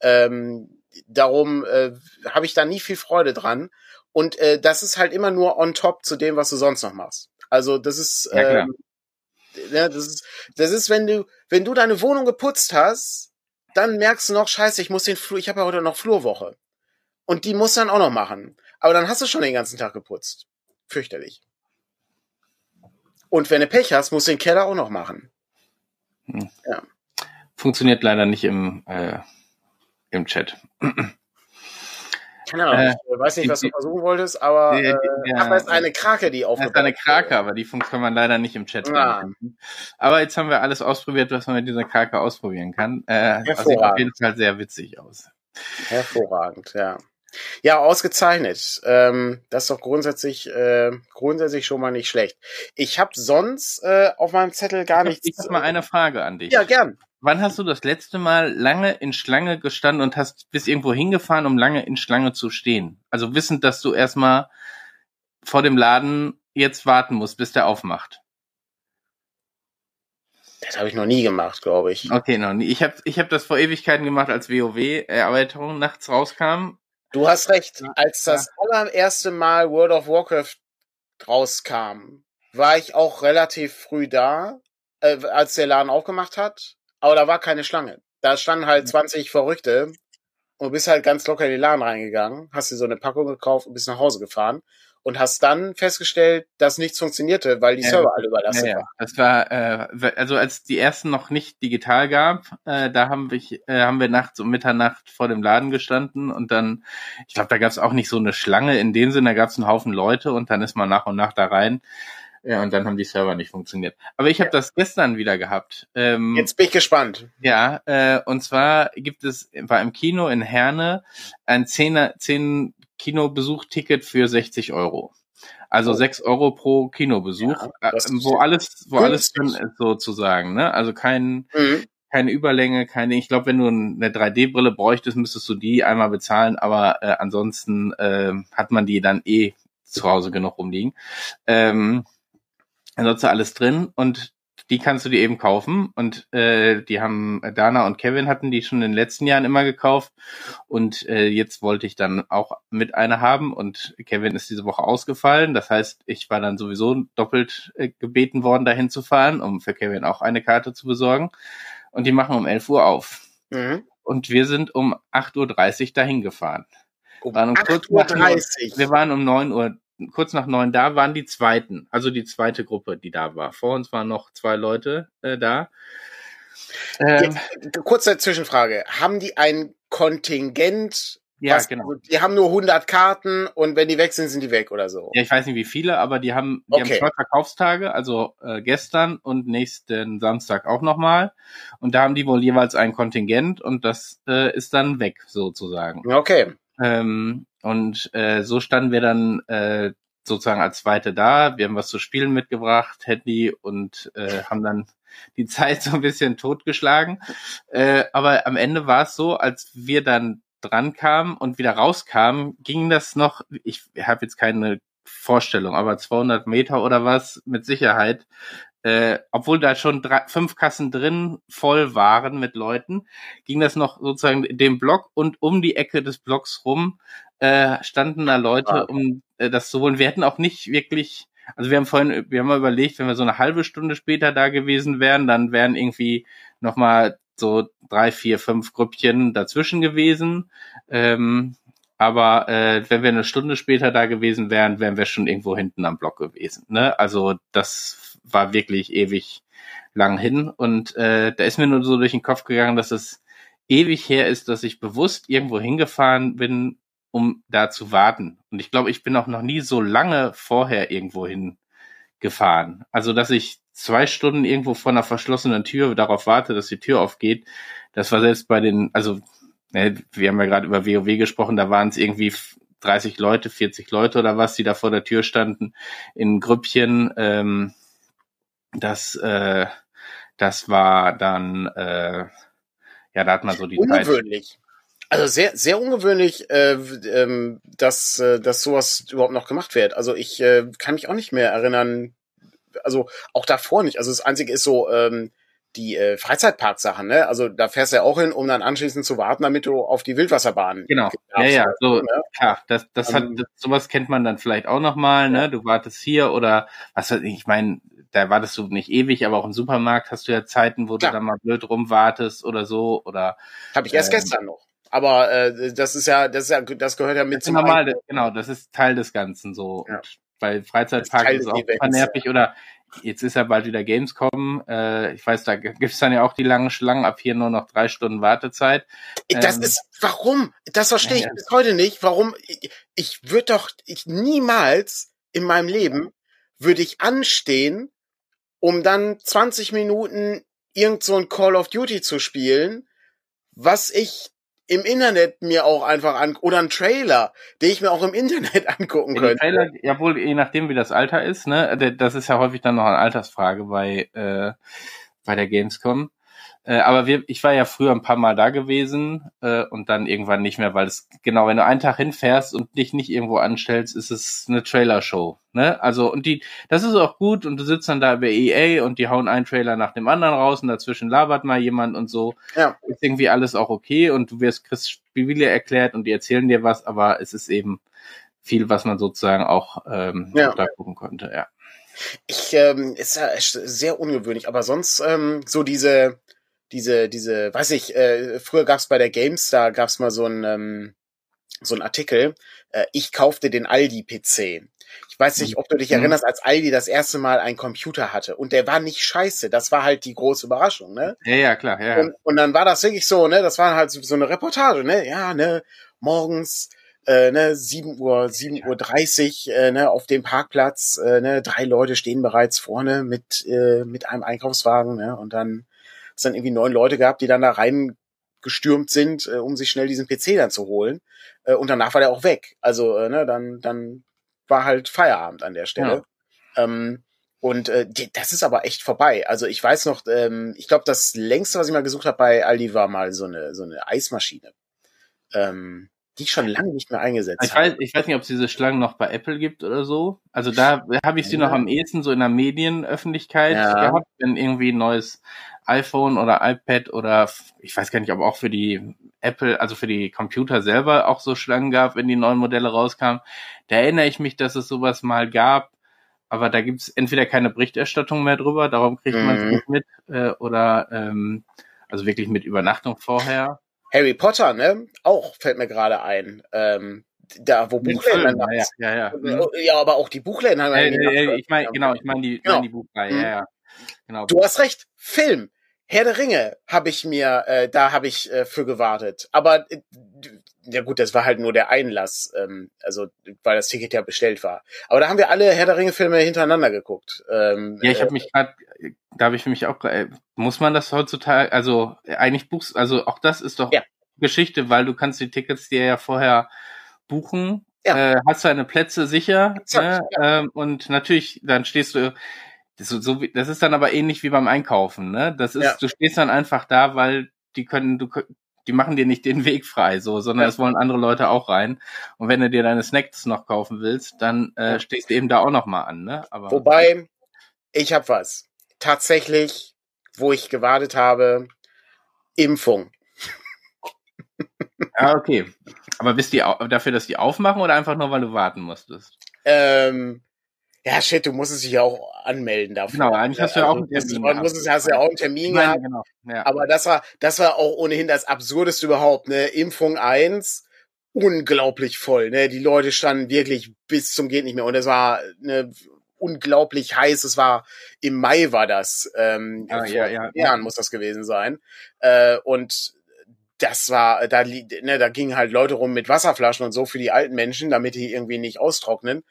Ähm, darum äh, habe ich da nie viel Freude dran. Und äh, das ist halt immer nur on top zu dem, was du sonst noch machst. Also das ist, ja, ähm, ja, das ist, das ist, wenn du, wenn du deine Wohnung geputzt hast, dann merkst du noch, scheiße, ich muss den Flur, ich habe ja heute noch Flurwoche. Und die muss dann auch noch machen. Aber dann hast du schon den ganzen Tag geputzt. Fürchterlich. Und wenn du Pech hast, musst du den Keller auch noch machen. Hm. Ja. Funktioniert leider nicht im, äh, im Chat. Keine Ahnung, ich weiß nicht, was du versuchen wolltest, aber äh, ja, das ist eine Krake, die aufgebaut Das ist eine Krake, aber die kann man leider nicht im Chat ja. Aber jetzt haben wir alles ausprobiert, was man mit dieser Krake ausprobieren kann. Äh, das sieht auf jeden Fall sehr witzig aus. Hervorragend, ja. Ja, ausgezeichnet. Ähm, das ist doch grundsätzlich äh, grundsätzlich schon mal nicht schlecht. Ich habe sonst äh, auf meinem Zettel gar nichts. Ich habe mal eine Frage an dich. Ja, gern. Wann hast du das letzte Mal lange in Schlange gestanden und hast bis irgendwo hingefahren, um lange in Schlange zu stehen? Also wissend, dass du erstmal vor dem Laden jetzt warten musst, bis der aufmacht. Das habe ich noch nie gemacht, glaube ich. Okay, noch nie. Ich habe ich hab das vor Ewigkeiten gemacht, als WoW-Erweiterung nachts rauskam. Du hast recht. Als das allererste Mal World of Warcraft rauskam, war ich auch relativ früh da, äh, als der Laden aufgemacht hat. Aber da war keine Schlange. Da standen halt 20 Verrückte und du bist halt ganz locker in den Laden reingegangen, hast dir so eine Packung gekauft und bist nach Hause gefahren und hast dann festgestellt, dass nichts funktionierte, weil die ja, Server alle überlastet ja, ja. waren. Das war äh, also als die ersten noch nicht digital gab, äh, da haben wir äh, haben wir nachts um Mitternacht vor dem Laden gestanden und dann, ich glaube, da gab es auch nicht so eine Schlange in dem Sinne, da gab es einen Haufen Leute und dann ist man nach und nach da rein. Ja, und dann haben die Server nicht funktioniert. Aber ich habe das gestern wieder gehabt. Ähm, Jetzt bin ich gespannt. Ja, äh, und zwar gibt es war im Kino in Herne ein 10, 10 Kinobesuch-Ticket für 60 Euro. Also oh. 6 Euro pro Kinobesuch, ja, äh, wo alles, wo alles drin ist sozusagen. Ne? Also kein, mhm. keine Überlänge, keine. Ich glaube, wenn du eine 3D-Brille bräuchtest, müsstest du die einmal bezahlen, aber äh, ansonsten äh, hat man die dann eh zu Hause genug rumliegen. Ähm, ansonsten alles drin und die kannst du dir eben kaufen. Und äh, die haben Dana und Kevin hatten die schon in den letzten Jahren immer gekauft. Und äh, jetzt wollte ich dann auch mit einer haben. Und Kevin ist diese Woche ausgefallen. Das heißt, ich war dann sowieso doppelt äh, gebeten worden, dahin zu fahren, um für Kevin auch eine Karte zu besorgen. Und die machen um 11 Uhr auf. Mhm. Und wir sind um 8.30 Uhr dahin gefahren. Um 8.30 Uhr. Wir waren um 9 Uhr kurz nach neun da waren die zweiten, also die zweite Gruppe, die da war. Vor uns waren noch zwei Leute äh, da. Ähm, Jetzt, kurze Zwischenfrage. Haben die ein Kontingent? Ja, was, genau. Die haben nur 100 Karten und wenn die weg sind, sind die weg oder so. Ja, ich weiß nicht wie viele, aber die haben, die okay. haben zwei Verkaufstage, also äh, gestern und nächsten Samstag auch nochmal. Und da haben die wohl jeweils ein Kontingent und das äh, ist dann weg sozusagen. Okay. Ähm, und äh, so standen wir dann äh, sozusagen als Zweite da. Wir haben was zu spielen mitgebracht, Handy und äh, haben dann <laughs> die Zeit so ein bisschen totgeschlagen. Äh, aber am Ende war es so, als wir dann dran kamen und wieder rauskamen, ging das noch, ich habe jetzt keine Vorstellung, aber 200 Meter oder was mit Sicherheit, äh, obwohl da schon drei, fünf Kassen drin voll waren mit Leuten, ging das noch sozusagen dem Block und um die Ecke des Blocks rum äh, standen da Leute, ah, um äh, das zu holen. Wir hätten auch nicht wirklich, also wir haben vorhin, wir haben mal überlegt, wenn wir so eine halbe Stunde später da gewesen wären, dann wären irgendwie nochmal so drei, vier, fünf Grüppchen dazwischen gewesen. Ähm, aber äh, wenn wir eine Stunde später da gewesen wären, wären wir schon irgendwo hinten am Block gewesen. Ne? Also das war wirklich ewig lang hin. Und äh, da ist mir nur so durch den Kopf gegangen, dass es ewig her ist, dass ich bewusst irgendwo hingefahren bin, um da zu warten. Und ich glaube, ich bin auch noch nie so lange vorher irgendwo hingefahren. Also, dass ich zwei Stunden irgendwo vor einer verschlossenen Tür darauf warte, dass die Tür aufgeht, das war selbst bei den, also ne, wir haben ja gerade über WoW gesprochen, da waren es irgendwie 30 Leute, 40 Leute oder was, die da vor der Tür standen in Grüppchen. Ähm, das, äh, das war dann, äh, ja, da hat man so die Ungewöhnlich. Zeit. Also sehr, sehr ungewöhnlich, äh, ähm, dass, äh, dass sowas überhaupt noch gemacht wird. Also ich äh, kann mich auch nicht mehr erinnern, also auch davor nicht. Also das Einzige ist so ähm, die äh, Freizeitpark-Sachen, ne? Also da fährst du ja auch hin, um dann anschließend zu warten, damit du auf die Wildwasserbahn. Genau. Ja, ja, so, ne? klar. Das, das hat, ähm, das, sowas kennt man dann vielleicht auch noch mal, ne? Du wartest hier oder was weiß ich, ich meine, da wartest du nicht ewig, aber auch im Supermarkt hast du ja Zeiten, wo klar. du dann mal blöd rumwartest oder so oder. Habe ich erst ähm, gestern noch. Aber äh, das ist ja, das ist ja, das gehört ja mit das zum normal, das, genau, das ist Teil des Ganzen so. Ja. Bei Freizeitparks ist, ist auch super nervig oder jetzt ist ja bald wieder Gamescom. Äh, ich weiß, da gibt's dann ja auch die langen Schlangen, ab hier nur noch drei Stunden Wartezeit. Das ähm, ist, warum? Das verstehe ich ja, bis heute nicht. Warum? Ich, ich würde doch, ich niemals in meinem Leben würde ich anstehen, um dann 20 Minuten irgend so ein Call of Duty zu spielen, was ich im Internet mir auch einfach an oder ein Trailer, den ich mir auch im Internet <laughs> angucken könnte. Trailer, ja wohl, je nachdem wie das Alter ist, ne, das ist ja häufig dann noch eine Altersfrage bei äh, bei der Gamescom. Äh, aber wir, ich war ja früher ein paar Mal da gewesen äh, und dann irgendwann nicht mehr, weil es genau, wenn du einen Tag hinfährst und dich nicht irgendwo anstellst, ist es eine Trailer-Show. Ne? Also und die, das ist auch gut und du sitzt dann da bei EA und die hauen einen Trailer nach dem anderen raus und dazwischen labert mal jemand und so. Ja. Ist irgendwie alles auch okay und du wirst Chris Spiele erklärt und die erzählen dir was, aber es ist eben viel, was man sozusagen auch ähm, ja. da gucken konnte. Ja. Ich ähm, ist ja sehr ungewöhnlich, aber sonst ähm, so diese diese, diese, weiß ich, äh, früher gab's bei der GameStar, gab's mal so ein, ähm, so ein Artikel, äh, ich kaufte den Aldi-PC. Ich weiß nicht, ob du dich mhm. erinnerst, als Aldi das erste Mal einen Computer hatte. Und der war nicht scheiße. Das war halt die große Überraschung, ne? Ja, ja, klar, ja. Und, und dann war das wirklich so, ne? Das war halt so, so eine Reportage, ne? Ja, ne? Morgens, äh, ne? 7 Uhr, 7 Uhr 30, äh, ne? Auf dem Parkplatz, äh, ne? Drei Leute stehen bereits vorne mit, äh, mit einem Einkaufswagen, ne? Und dann es dann irgendwie neun Leute gehabt, die dann da reingestürmt sind, äh, um sich schnell diesen PC dann zu holen. Äh, und danach war der auch weg. Also, äh, ne, dann, dann war halt Feierabend an der Stelle. Ja. Ähm, und äh, die, das ist aber echt vorbei. Also ich weiß noch, ähm, ich glaube, das längste, was ich mal gesucht habe bei Aldi, war mal so eine so eine Eismaschine. Ähm, die ich schon lange nicht mehr eingesetzt ich weiß, Ich weiß nicht, ob es diese Schlangen noch bei Apple gibt oder so. Also da habe ich sie ja. noch am ehesten so in der Medienöffentlichkeit ja. gehabt, wenn irgendwie ein neues iPhone oder iPad oder ich weiß gar nicht, ob auch für die Apple, also für die Computer selber auch so Schlangen gab, wenn die neuen Modelle rauskamen. Da erinnere ich mich, dass es sowas mal gab, aber da gibt es entweder keine Berichterstattung mehr drüber, darum kriegt mhm. man es nicht mit, äh, oder ähm, also wirklich mit Übernachtung vorher. Harry Potter, ne? Auch fällt mir gerade ein. Ähm, da, wo Buchläden ja, ja, ja. Mhm. Ja, aber auch die Buchläden haben äh, äh, Ich meine, genau, ich meine die, genau. mein die Buchreihe, mhm. ja, ja. Genau. Du hast recht, Film. Herr der Ringe habe ich mir, äh, da habe ich äh, für gewartet. Aber äh, ja gut, das war halt nur der Einlass, ähm, also weil das Ticket ja bestellt war. Aber da haben wir alle Herr der Ringe Filme hintereinander geguckt. Ähm, ja, ich habe äh, mich gerade, da habe ich für mich auch, äh, muss man das heutzutage, also eigentlich buchst, also auch das ist doch ja. Geschichte, weil du kannst die Tickets dir ja vorher buchen, ja. äh, hast deine Plätze sicher Exakt, ne? ja. ähm, und natürlich, dann stehst du das, so, so, das ist dann aber ähnlich wie beim Einkaufen, ne? Das ist, ja. du stehst dann einfach da, weil die können, du, die machen dir nicht den <laughs> Weg frei, so, sondern es wollen andere Leute auch rein. Und wenn du dir deine Snacks noch kaufen willst, dann äh, stehst du eben da auch noch mal an, ne? Aber Wobei, ich hab was. Tatsächlich, wo ich gewartet habe, Impfung. ah, okay. Aber bist die dafür, dass die aufmachen oder einfach nur, weil du warten musstest? Ähm, ja, shit, du musst dich ja auch anmelden dafür. Genau, eigentlich hast du ja auch einen also, Termin. Du musst, hast ja auch einen Termin gehabt. Genau. Ja. Aber das war, das war auch ohnehin das Absurdeste überhaupt, ne? Impfung eins unglaublich voll, ne? Die Leute standen wirklich bis zum geht nicht mehr und es war ne, unglaublich heiß. Es war im Mai war das, ähm, ah, vor ja, ja. Jahren muss das gewesen sein. Äh, und das war, da, ne, da gingen halt Leute rum mit Wasserflaschen und so für die alten Menschen, damit die irgendwie nicht austrocknen.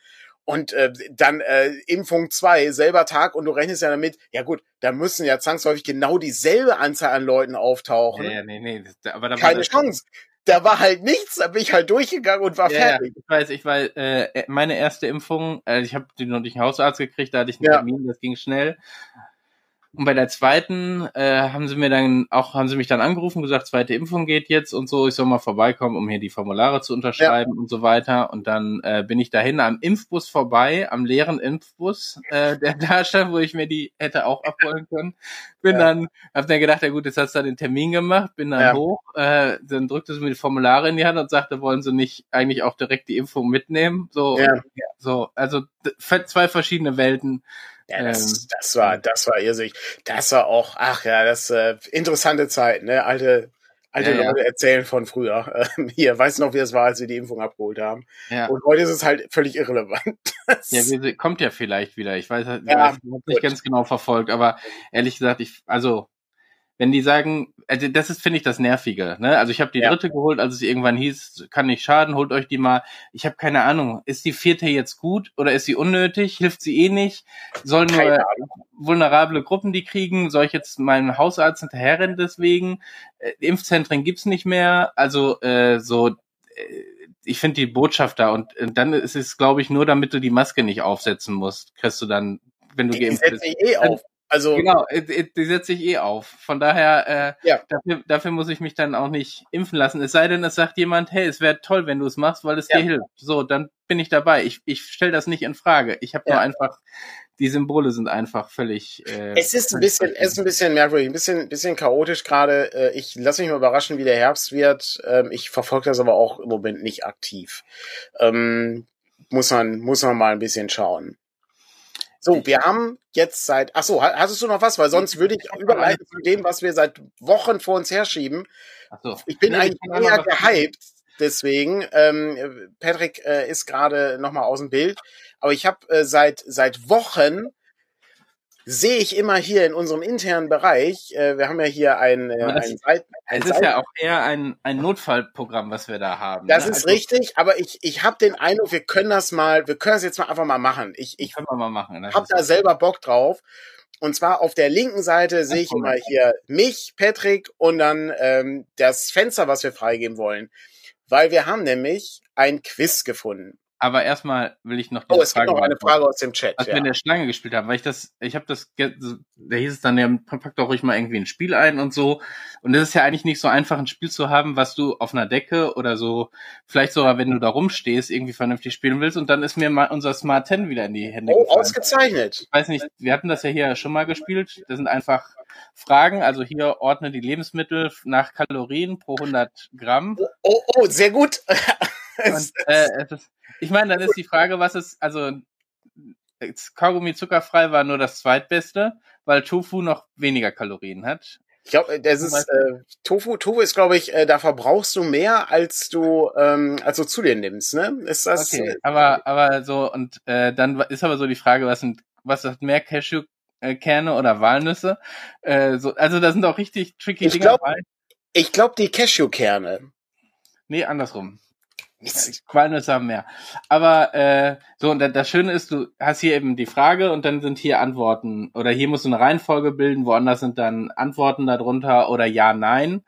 Und äh, dann äh, Impfung 2, selber Tag und du rechnest ja damit, ja gut, da müssen ja zwangsläufig genau dieselbe Anzahl an Leuten auftauchen. Ja, ja nee, nee, das, aber da Keine Chance. Da war halt nichts, da bin ich halt durchgegangen und war ja, fertig. Ja, ich weiß, ich weiß, äh, meine erste Impfung, äh, ich habe die noch nicht einen Hausarzt gekriegt, da hatte ich einen. Termin, das ging schnell. Und bei der zweiten äh, haben sie mir dann auch, haben sie mich dann angerufen, gesagt, zweite Impfung geht jetzt und so, ich soll mal vorbeikommen, um hier die Formulare zu unterschreiben ja. und so weiter. Und dann äh, bin ich dahin am Impfbus vorbei, am leeren Impfbus, äh, der <laughs> da stand, wo ich mir die hätte auch abholen können. Bin ja. dann, hab dann gedacht, ja gut, jetzt hast du da den Termin gemacht, bin dann ja. hoch, äh, dann drückte sie mir die Formulare in die Hand und sagte, wollen sie nicht eigentlich auch direkt die Impfung mitnehmen? So, ja. so, also zwei verschiedene Welten. Ja, das, ähm, das war, das war irrsinnig. Das war auch, ach ja, das äh, interessante Zeit, ne? Alte, alte ja, Leute ja. erzählen von früher. Ähm, hier, weißt du noch, wie es war, als sie die Impfung abgeholt haben? Ja. Und heute ist es halt völlig irrelevant. <laughs> ja, wie, kommt ja vielleicht wieder. Ich weiß, ja, ich habe nicht ganz genau verfolgt, aber ehrlich gesagt, ich, also wenn die sagen, also das ist, finde ich, das Nervige. Ne? Also ich habe die ja. dritte geholt, als es irgendwann hieß, kann nicht schaden, holt euch die mal. Ich habe keine Ahnung, ist die vierte jetzt gut oder ist sie unnötig? Hilft sie eh nicht? Sollen nur vulnerable Gruppen die kriegen? Soll ich jetzt meinem Hausarzt hinterherrennen deswegen? Äh, Impfzentren gibt's nicht mehr. Also äh, so, äh, ich finde die Botschaft da und, und dann ist es, glaube ich, nur damit du die Maske nicht aufsetzen musst, kriegst du dann, wenn du die geimpft bist. Eh auf. Also genau, äh, äh, die setze ich eh auf. Von daher, äh, ja. dafür, dafür muss ich mich dann auch nicht impfen lassen. Es sei denn, es sagt jemand, hey, es wäre toll, wenn du es machst, weil es ja. dir hilft. So, dann bin ich dabei. Ich, ich stelle das nicht in Frage. Ich habe ja. nur einfach, die Symbole sind einfach völlig. Äh, es ist ein bisschen, es ist ein bisschen merkwürdig, ein bisschen, bisschen chaotisch gerade. Äh, ich lasse mich mal überraschen, wie der Herbst wird. Ähm, ich verfolge das aber auch im Moment nicht aktiv. Ähm, muss man, muss man mal ein bisschen schauen. So, wir haben jetzt seit, ach so, hattest du noch was? Weil sonst würde ich überleiten zu dem, was wir seit Wochen vor uns herschieben. Ach so. Ich bin nee, eigentlich eher gehypt, deswegen. Ähm, Patrick äh, ist gerade nochmal aus dem Bild. Aber ich habe äh, seit, seit Wochen sehe ich immer hier in unserem internen Bereich, äh, wir haben ja hier ein, äh, das, ein, Seiten, ein Es ist Seiten ja auch eher ein, ein Notfallprogramm, was wir da haben. Das ne? ist also, richtig, aber ich, ich habe den Eindruck, wir können das mal, wir können das jetzt mal einfach mal machen. Ich, ich können wir mal machen. habe da selber Bock drauf. Und zwar auf der linken Seite sehe ich immer hier mich, Patrick und dann ähm, das Fenster, was wir freigeben wollen. Weil wir haben nämlich ein Quiz gefunden. Aber erstmal will ich noch Oh, es Frage gibt noch eine Frage aus dem Chat. Als ja. wir in der Schlange gespielt haben, weil ich das, ich habe das, da hieß es dann, ja, pack doch ruhig mal irgendwie ein Spiel ein und so. Und es ist ja eigentlich nicht so einfach, ein Spiel zu haben, was du auf einer Decke oder so, vielleicht sogar, wenn du da rumstehst, irgendwie vernünftig spielen willst. Und dann ist mir mal unser Smart 10 wieder in die Hände Oh, gefallen. ausgezeichnet. Ich weiß nicht, wir hatten das ja hier schon mal gespielt. Das sind einfach Fragen. Also hier ordne die Lebensmittel nach Kalorien pro 100 Gramm. Oh, oh, oh sehr gut. <laughs> Und, äh, ist, ich meine, dann ist die Frage, was ist, also Kaugummi zuckerfrei war nur das zweitbeste, weil Tofu noch weniger Kalorien hat. Ich glaube, das ist äh, Tofu. Tofu ist, glaube ich, äh, da verbrauchst du mehr, als du ähm, als du zu dir nimmst. Ne? Ist das? Okay, aber aber so und äh, dann ist aber so die Frage, was sind was hat mehr Cashew Kerne oder Walnüsse? Äh, so, also da sind auch richtig tricky ich Dinge glaub, dabei. Ich glaube die Cashewkerne. Nee, andersrum. Walnüsse haben mehr. Aber äh, so, und das Schöne ist, du hast hier eben die Frage und dann sind hier Antworten. Oder hier musst du eine Reihenfolge bilden, woanders sind dann Antworten darunter oder ja, nein.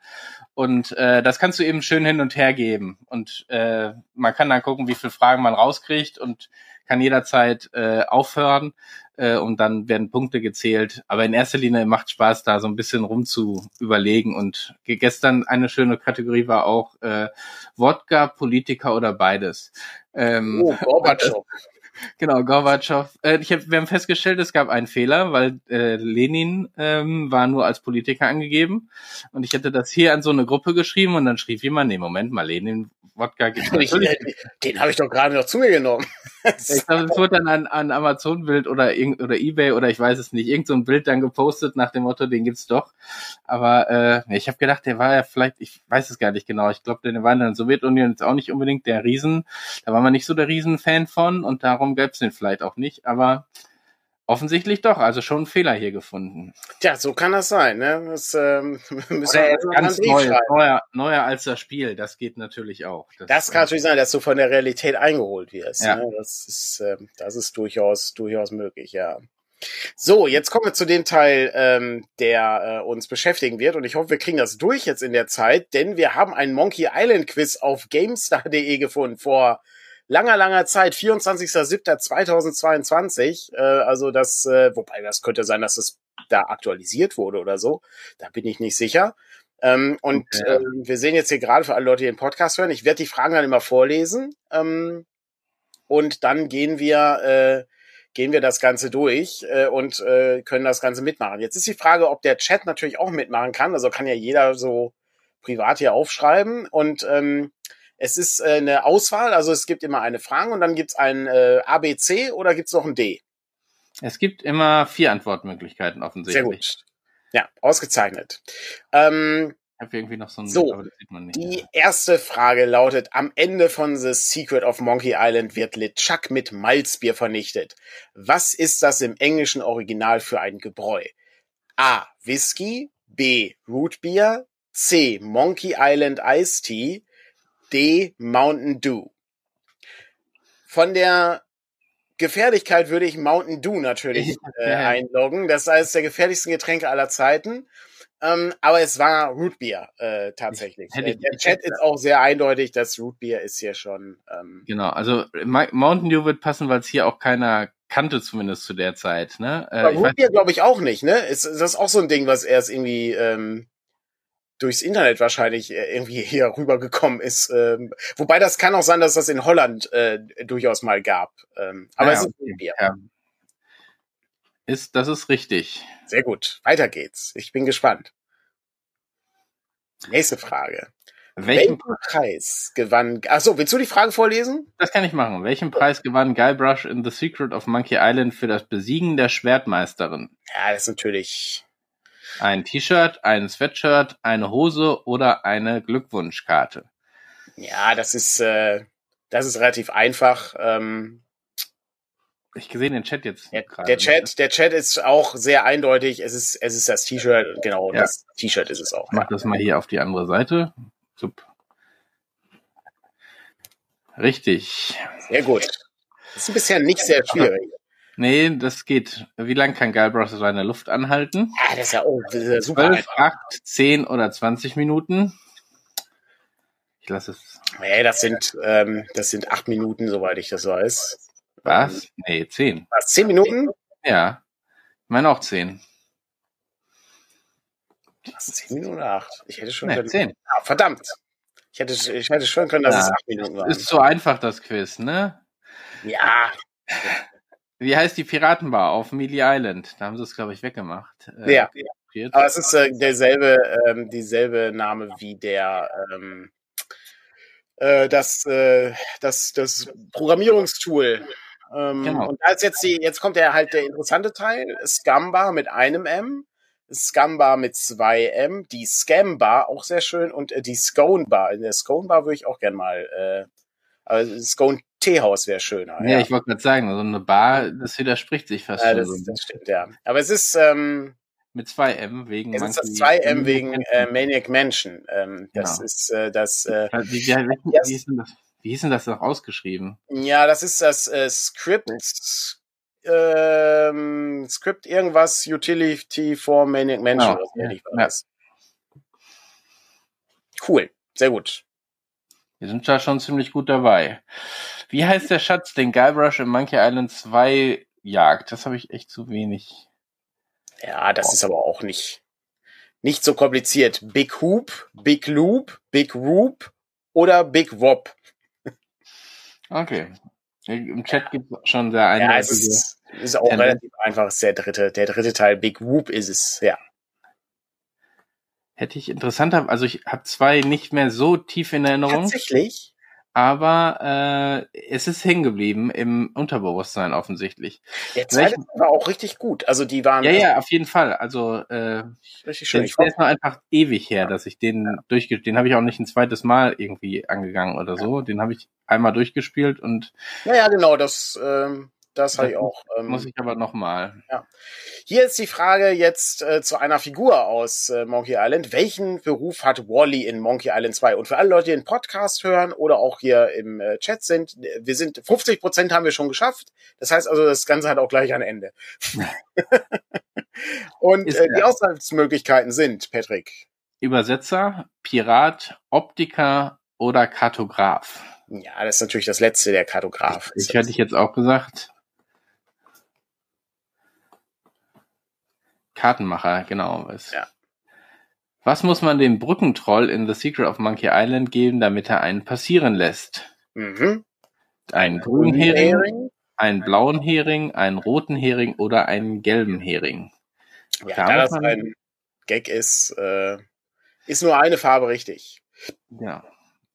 Und äh, das kannst du eben schön hin und her geben. Und äh, man kann dann gucken, wie viele Fragen man rauskriegt und kann jederzeit äh, aufhören äh, und dann werden Punkte gezählt. Aber in erster Linie macht Spaß, da so ein bisschen rum zu überlegen. Und gestern eine schöne Kategorie war auch äh, Wodka, Politiker oder beides. Ähm, oh, Gorbatschow. Genau, Gorbatschow. Äh, ich hab, wir haben festgestellt, es gab einen Fehler, weil äh, Lenin ähm, war nur als Politiker angegeben. Und ich hätte das hier an so eine Gruppe geschrieben und dann schrieb jemand, nee, Moment mal, Lenin Wodka gibt Den, den habe ich doch gerade noch zu mir genommen. ich glaube, es wurde dann an, an Amazon-Bild oder, oder Ebay oder ich weiß es nicht, irgend so ein Bild dann gepostet nach dem Motto, den gibt's doch. Aber äh, ich habe gedacht, der war ja vielleicht, ich weiß es gar nicht genau, ich glaube, der war in der Sowjetunion jetzt auch nicht unbedingt der Riesen, da war man nicht so der Riesenfan von und darum gäb's den vielleicht auch nicht, aber Offensichtlich doch, also schon ein Fehler hier gefunden. Tja, so kann das sein. Ne? Das ähm, <laughs> müssen wir ganz neu, neuer, neuer als das Spiel. Das geht natürlich auch. Das, das kann äh, natürlich sein, dass du von der Realität eingeholt wirst. Ja. Ne? Das ist, äh, das ist durchaus, durchaus möglich, ja. So, jetzt kommen wir zu dem Teil, ähm, der äh, uns beschäftigen wird. Und ich hoffe, wir kriegen das durch jetzt in der Zeit, denn wir haben ein Monkey Island Quiz auf GameStar.de gefunden vor langer, langer Zeit, 24.07.2022. Äh, also das, äh, wobei das könnte sein, dass es da aktualisiert wurde oder so. Da bin ich nicht sicher. Ähm, und okay. äh, wir sehen jetzt hier gerade für alle Leute, die den Podcast hören, ich werde die Fragen dann immer vorlesen. Ähm, und dann gehen wir, äh, gehen wir das Ganze durch äh, und äh, können das Ganze mitmachen. Jetzt ist die Frage, ob der Chat natürlich auch mitmachen kann. Also kann ja jeder so privat hier aufschreiben. Und ähm, es ist äh, eine Auswahl, also es gibt immer eine Frage und dann gibt es ein äh, ABC oder gibt es noch ein D? Es gibt immer vier Antwortmöglichkeiten offensichtlich. Sehr gut. Ja, ausgezeichnet. Ähm, ich habe irgendwie noch so ein so, aber das sieht man nicht. Die erste Frage lautet, am Ende von The Secret of Monkey Island wird LeChuck mit Malzbier vernichtet. Was ist das im englischen Original für ein Gebräu? A. Whisky, B. Root Beer, C. Monkey Island Iced Tea, D. Mountain Dew. Von der Gefährlichkeit würde ich Mountain Dew natürlich äh, einloggen. Das ist eines der gefährlichsten Getränke aller Zeiten. Ähm, aber es war Root Beer äh, tatsächlich. Ich, ich, der Chat ist auch sehr eindeutig, dass Root Beer ist hier schon. Ähm, genau, also Mountain Dew wird passen, weil es hier auch keiner kannte, zumindest zu der Zeit. Ne? Äh, aber Root Beer glaube ich auch nicht. Ne, ist, ist das auch so ein Ding, was erst irgendwie ähm, durchs Internet wahrscheinlich äh, irgendwie <laughs> hier rübergekommen ist. Ähm, wobei das kann auch sein, dass das in Holland äh, durchaus mal gab. Ähm, aber ja, es ist okay. Bier. Ja. Ist, das ist richtig. Sehr gut. Weiter geht's. Ich bin gespannt. Nächste Frage. Welchen, Welchen Preis gewann, achso, willst du die Frage vorlesen? Das kann ich machen. Welchen Preis gewann Guybrush in The Secret of Monkey Island für das Besiegen der Schwertmeisterin? Ja, das ist natürlich ein T-Shirt, ein Sweatshirt, eine Hose oder eine Glückwunschkarte? Ja, das ist, äh, das ist relativ einfach. Ähm, ich sehe den Chat jetzt. Der, der Chat, der Chat ist auch sehr eindeutig. Es ist, es ist das T-Shirt. Genau, ja. das T-Shirt ist es auch. Mach das mal hier auf die andere Seite. Sup. Richtig. Sehr gut. Das ist bisher nicht sehr schwierig. Nee, das geht. Wie lang kann Guybrush seine Luft anhalten? Ja, das ist ja, oh, das ist ja super. 12, 8, 10 oder 20 Minuten. Ich lasse es. Nee, das sind, ähm, das sind 8 Minuten, soweit ich das weiß. Was? Nee, 10. Was, 10 Minuten? Ja. Ich meine auch 10. Was, 10 Minuten oder 8? Ich hätte schon nee, können. 10. Ah, verdammt. Ich hätte, ich hätte schon können, dass ja, es 8 Minuten waren. Ist so einfach, das Quiz, ne? Ja. Wie heißt die Piratenbar auf Mealy Island? Da haben sie es, glaube ich, weggemacht. Äh, ja. Aber es ist äh, derselbe, ähm, dieselbe Name wie der, ähm, äh, das, äh, das, das Programmierungstool. Ähm, genau. Und als jetzt die, jetzt kommt ja halt der interessante Teil, Scumbar mit einem M, Scumbar mit zwei M, die Scambar auch sehr schön und äh, die Sconebar. In der Sconebar würde ich auch gern mal äh, also Scone Teehaus wäre schöner. Ja, ja. ich wollte gerade sagen, so eine Bar, das widerspricht sich fast ja, das, schon. Das stimmt, ja. Aber es ist ähm, mit zwei M wegen. Es ist das zwei M wegen äh, Maniac Mansion. Ähm, das genau. ist äh, das. Äh, wie, wie, wie, wie, hieß denn das? Wie hieß denn das noch ausgeschrieben? Ja, das ist das äh, Script. Ähm, Script irgendwas Utility for Maniac Mansion. Oh, ja, ja. Cool, sehr gut. Wir sind da schon ziemlich gut dabei. Wie heißt der Schatz, den Guybrush in Monkey Island 2 jagt? Das habe ich echt zu wenig. Ja, das oh. ist aber auch nicht, nicht so kompliziert. Big Hoop, Big Loop, Big Whoop oder Big Wop. Okay. Im Chat gibt es schon sehr eindeutige... Ja, es ist, ist auch Tendenz. relativ einfach. Es ist der dritte, der dritte Teil. Big Whoop ist es, ja. Hätte ich interessanter, also ich habe zwei nicht mehr so tief in Erinnerung. Tatsächlich? Aber äh, es ist hängen geblieben im Unterbewusstsein offensichtlich. Der zweite Welch, war auch richtig gut. Also die waren. Ja, ja, auf jeden Fall. Also äh, richtig schön. Der, der ist noch einfach ewig her, dass ich den ja. durchge, den habe ich auch nicht ein zweites Mal irgendwie angegangen oder so. Ja. Den habe ich einmal durchgespielt und. Ja, ja, genau. Das ähm, das habe ich auch. Ähm, muss ich aber nochmal. Ja. Hier ist die Frage jetzt äh, zu einer Figur aus äh, Monkey Island. Welchen Beruf hat Wally in Monkey Island 2? Und für alle Leute, die den Podcast hören oder auch hier im äh, Chat sind, wir sind 50 Prozent haben wir schon geschafft. Das heißt also, das Ganze hat auch gleich ein Ende. <laughs> Und äh, die Auswahlmöglichkeiten sind, Patrick. Übersetzer, Pirat, Optiker oder Kartograf. Ja, das ist natürlich das letzte, der Kartograf. Ich, ich hätte ich jetzt auch gesagt. Kartenmacher, genau. Was, ja. was muss man dem Brückentroll in The Secret of Monkey Island geben, damit er einen passieren lässt? Mhm. Einen grünen Hering, Hering, einen blauen Hering, einen roten Hering oder einen gelben Hering. Ja, da, da das ein Gag ist, äh, ist nur eine Farbe richtig. Ja.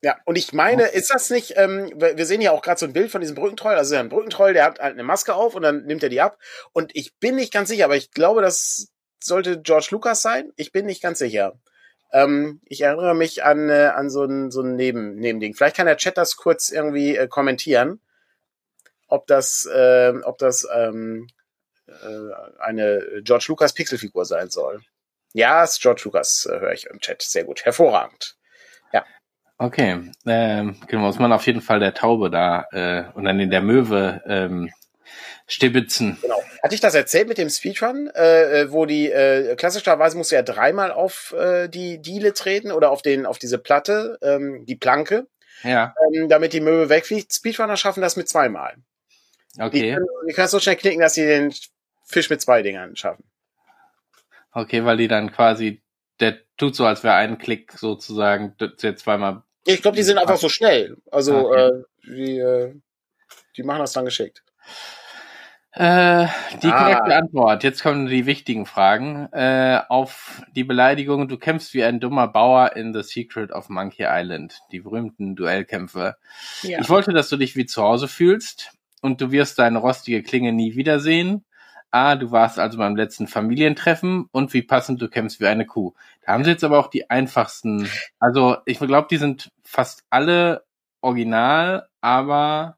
Ja, und ich meine, ist das nicht, ähm, wir sehen ja auch gerade so ein Bild von diesem Brückentroll, also ein Brückentroll, der hat halt eine Maske auf und dann nimmt er die ab. Und ich bin nicht ganz sicher, aber ich glaube, das sollte George Lucas sein. Ich bin nicht ganz sicher. Ähm, ich erinnere mich an, äh, an so ein, so ein Neben, Nebending. Vielleicht kann der Chat das kurz irgendwie äh, kommentieren, ob das, äh, ob das ähm, äh, eine George Lucas Pixelfigur sein soll. Ja, ist George Lucas, äh, höre ich im Chat. Sehr gut. Hervorragend. Ja. Okay. Ähm, genau, muss man auf jeden Fall der Taube da äh, und dann in der Möwe ähm, stibitzen. Genau. Hatte ich das erzählt mit dem Speedrun, äh, äh wo die äh, klassischerweise musst du ja dreimal auf äh, die Diele treten oder auf den auf diese Platte, ähm, die Planke. Ja. Ähm, damit die Möwe wegfliegt. Speedrunner schaffen das mit zweimal. Okay. Die können, die können so schnell knicken, dass sie den Fisch mit zwei Dingern schaffen. Okay, weil die dann quasi, der tut so, als wäre ein Klick sozusagen, der zweimal. Ich glaube, die sind einfach so schnell. Also okay. äh, die, äh, die machen das dann geschickt. Äh, die ah. korrekte Antwort. Jetzt kommen die wichtigen Fragen. Äh, auf die Beleidigung, du kämpfst wie ein dummer Bauer in The Secret of Monkey Island. Die berühmten Duellkämpfe. Ja. Ich wollte, dass du dich wie zu Hause fühlst und du wirst deine rostige Klinge nie wiedersehen. Ah, du warst also beim letzten Familientreffen und wie passend du kämpfst wie eine Kuh. Da haben sie jetzt aber auch die einfachsten. Also ich glaube, die sind fast alle original, aber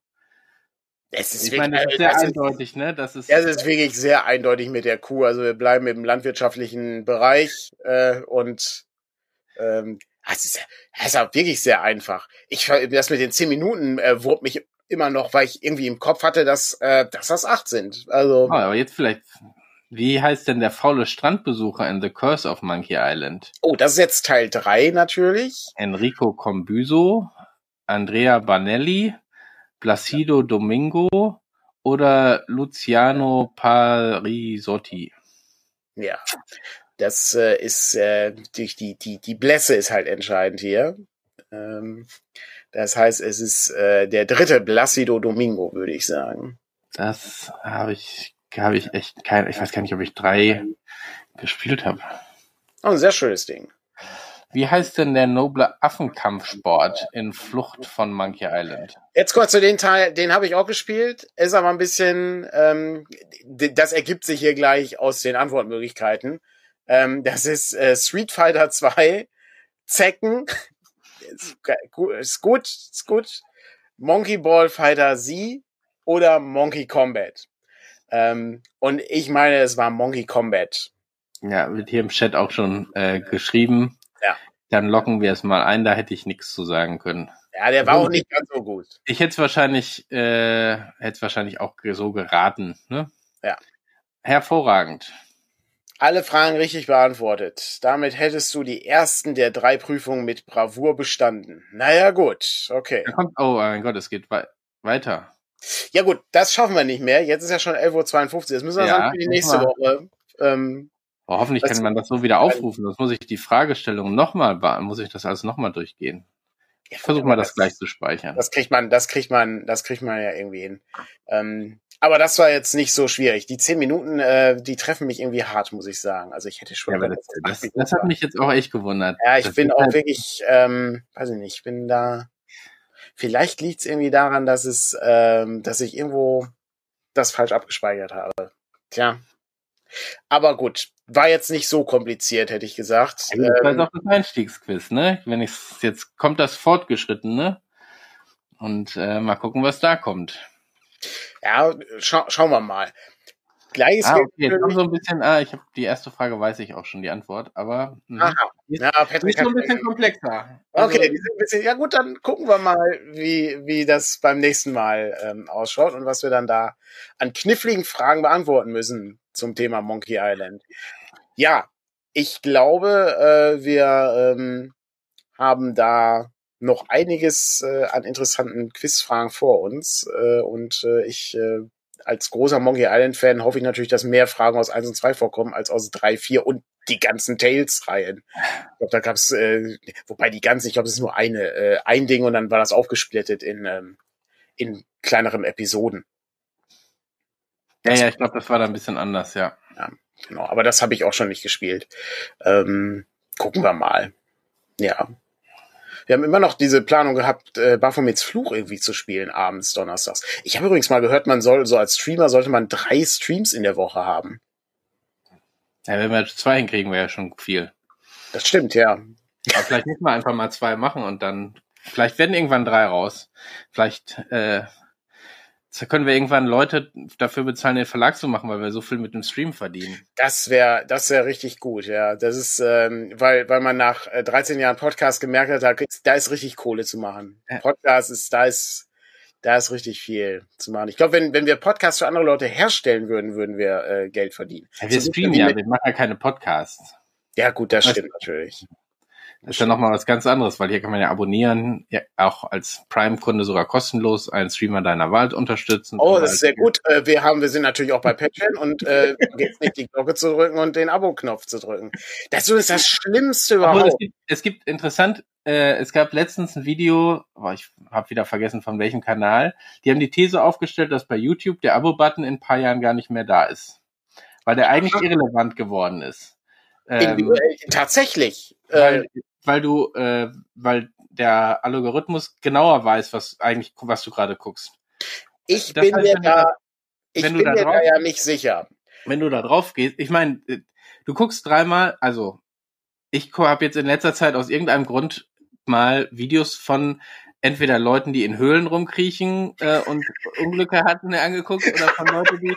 es ist ich wirklich, meine, das ist sehr das eindeutig, ist, ne? Das ist, es ist wirklich sehr eindeutig mit der Kuh. Also wir bleiben im landwirtschaftlichen Bereich äh, und ähm, es ist, es ist auch wirklich sehr einfach. Ich das mit den zehn Minuten äh, wurmt mich immer noch, weil ich irgendwie im Kopf hatte, dass, äh, dass das acht sind. Also. Oh, aber jetzt vielleicht. Wie heißt denn der faule Strandbesucher in The Curse of Monkey Island? Oh, das ist jetzt Teil drei natürlich. Enrico Combuso, Andrea Banelli, Placido Domingo oder Luciano Parisotti? Ja, das äh, ist äh, die, die, die, die Blässe ist halt entscheidend hier. Ähm, das heißt, es ist äh, der dritte Placido Domingo, würde ich sagen. Das habe ich, habe ich echt kein, ich weiß gar nicht, ob ich drei gespielt habe. Oh, ein sehr schönes Ding. Wie heißt denn der noble Affenkampfsport in Flucht von Monkey Island? Jetzt kurz zu den Teil, den habe ich auch gespielt, ist aber ein bisschen, ähm, das ergibt sich hier gleich aus den Antwortmöglichkeiten. Ähm, das ist äh, Street Fighter 2, Zecken, ist, ist gut, ist gut. Monkey Ball Fighter Z oder Monkey Combat. Ähm, und ich meine, es war Monkey Combat. Ja, wird hier im Chat auch schon äh, geschrieben. Ja. Dann locken wir es mal ein, da hätte ich nichts zu sagen können. Ja, der war also, auch nicht ganz so gut. Ich hätte es wahrscheinlich, äh, hätte es wahrscheinlich auch so geraten, ne? Ja. Hervorragend. Alle Fragen richtig beantwortet. Damit hättest du die ersten der drei Prüfungen mit Bravour bestanden. Naja, gut, okay. Kommt, oh mein Gott, es geht wei weiter. Ja gut, das schaffen wir nicht mehr. Jetzt ist ja schon 11.52 Uhr. Das müssen wir ja, sagen für die nächste mal. Woche. Ähm, oh, hoffentlich kann man das so wieder aufrufen. Das muss ich die Fragestellung nochmal, muss ich das alles nochmal durchgehen. Ich versuche mal das, das, gleich zu speichern. Das kriegt man, das kriegt man, das kriegt man ja irgendwie hin. Ähm, aber das war jetzt nicht so schwierig. Die zehn Minuten, äh, die treffen mich irgendwie hart, muss ich sagen. Also ich hätte schon. Ja, das, das, das, hat mich jetzt auch echt gewundert. Ja, ich bin auch halt wirklich, ähm, weiß ich nicht, ich bin da. Vielleicht liegt es irgendwie daran, dass es, ähm, dass ich irgendwo das falsch abgespeichert habe. Tja. Aber gut, war jetzt nicht so kompliziert, hätte ich gesagt. Das ähm, ist auch das Einstiegsquiz, ne? Wenn ich jetzt kommt das fortgeschritten, ne? Und äh, mal gucken, was da kommt. Ja, scha schauen wir mal. Gleiches ah, okay, kommt so ein bisschen, ah, ich habe die erste Frage weiß ich auch schon die Antwort, aber mh. Aha. Ja, Patrick ist so ein bisschen komplexer. Also, okay, die sind ein bisschen, ja gut, dann gucken wir mal, wie, wie das beim nächsten Mal ähm, ausschaut und was wir dann da an kniffligen Fragen beantworten müssen zum Thema Monkey Island. Ja, ich glaube, äh, wir ähm, haben da noch einiges äh, an interessanten Quizfragen vor uns. Äh, und äh, ich äh, als großer Monkey Island-Fan hoffe ich natürlich, dass mehr Fragen aus 1 und 2 vorkommen als aus 3, 4 und die ganzen Tales-Reihen. Ich glaube, da gab's, äh, wobei die ganzen, ich glaube, es ist nur eine, äh, ein Ding und dann war das aufgesplittet in, ähm, in kleineren Episoden. Ja, ja, ich glaube, das war da ein bisschen anders, ja. Ja, genau. Aber das habe ich auch schon nicht gespielt. Ähm, gucken wir mal. Ja. Wir haben immer noch diese Planung gehabt, äh, Baphomets Fluch irgendwie zu spielen, abends, donnerstags. Ich habe übrigens mal gehört, man soll, so als Streamer sollte man drei Streams in der Woche haben. Ja, wenn wir zwei hinkriegen, wäre ja schon viel. Das stimmt, ja. Aber vielleicht müssen wir einfach mal zwei machen und dann, vielleicht werden irgendwann drei raus. Vielleicht, äh, können wir irgendwann Leute dafür bezahlen, den Verlag zu machen, weil wir so viel mit dem Stream verdienen. Das wäre, das wäre richtig gut, ja. Das ist, ähm, weil, weil man nach 13 äh, Jahren Podcast gemerkt hat, da, da ist richtig Kohle zu machen. Ja. Podcast ist, da ist, da ist richtig viel zu machen. Ich glaube, wenn, wenn wir Podcasts für andere Leute herstellen würden, würden wir äh, Geld verdienen. Ja, wir streamen ja, wir machen ja keine Podcasts. Ja, gut, das, das stimmt natürlich. Das ist ja nochmal was ganz anderes, weil hier kann man ja abonnieren, ja, auch als Prime-Kunde sogar kostenlos einen Streamer deiner Wahl unterstützen. Oh, das ist sehr gut. Äh, wir haben, wir sind natürlich auch bei Patreon und äh, <laughs> jetzt nicht die Glocke zu drücken und den Abo-Knopf zu drücken. Das ist das Schlimmste überhaupt. Es gibt, es gibt interessant, äh, es gab letztens ein Video, oh, ich habe wieder vergessen von welchem Kanal, die haben die These aufgestellt, dass bei YouTube der Abo-Button in ein paar Jahren gar nicht mehr da ist. Weil der eigentlich irrelevant geworden ist. Ähm, tatsächlich. Weil, äh, weil du, äh, weil der Algorithmus genauer weiß, was eigentlich, was du gerade guckst. Ich das bin heißt, mir da, ich bin mir da, drauf, da ja nicht sicher. Wenn du da drauf gehst, ich meine, äh, du guckst dreimal, also ich habe jetzt in letzter Zeit aus irgendeinem Grund mal Videos von entweder Leuten, die in Höhlen rumkriechen äh, und Unglücke hatten, angeguckt oder von Leuten, die,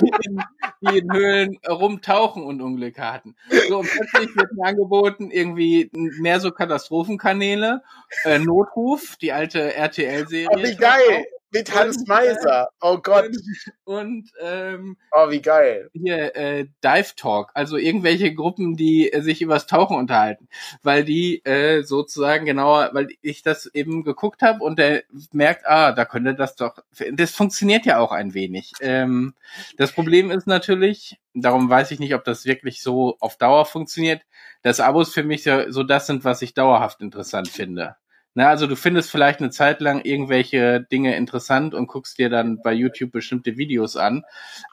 die, in, die in Höhlen rumtauchen und Unglücke hatten. So, und plötzlich wird mir angeboten, irgendwie mehr so Katastrophenkanäle, äh, Notruf, die alte RTL-Serie. Oh, wie geil! Mit Hans Meiser. Oh Gott. Und, und ähm, oh, wie geil. Hier, äh, Dive Talk, also irgendwelche Gruppen, die äh, sich übers Tauchen unterhalten. Weil die äh, sozusagen genauer, weil ich das eben geguckt habe und der merkt, ah, da könnte das doch. Das funktioniert ja auch ein wenig. Ähm, das Problem ist natürlich, darum weiß ich nicht, ob das wirklich so auf Dauer funktioniert, dass Abos für mich so, so das sind, was ich dauerhaft interessant finde. Na, also du findest vielleicht eine Zeit lang irgendwelche Dinge interessant und guckst dir dann bei YouTube bestimmte Videos an.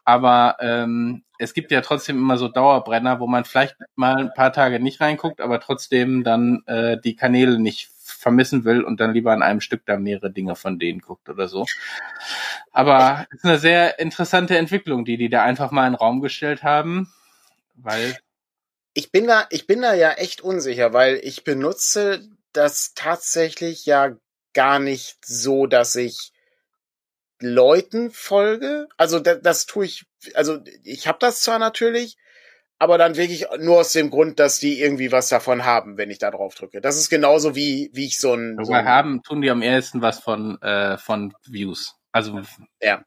Aber ähm, es gibt ja trotzdem immer so Dauerbrenner, wo man vielleicht mal ein paar Tage nicht reinguckt, aber trotzdem dann äh, die Kanäle nicht vermissen will und dann lieber an einem Stück da mehrere Dinge von denen guckt oder so. Aber es ist eine sehr interessante Entwicklung, die die da einfach mal in den Raum gestellt haben, weil ich bin da, ich bin da ja echt unsicher, weil ich benutze das tatsächlich ja gar nicht so, dass ich Leuten folge. Also das, das tue ich, also ich habe das zwar natürlich, aber dann wirklich nur aus dem Grund, dass die irgendwie was davon haben, wenn ich da drauf drücke. Das ist genauso wie wie ich so ein. So ein haben tun die am ehesten was von äh, von Views. Also ja.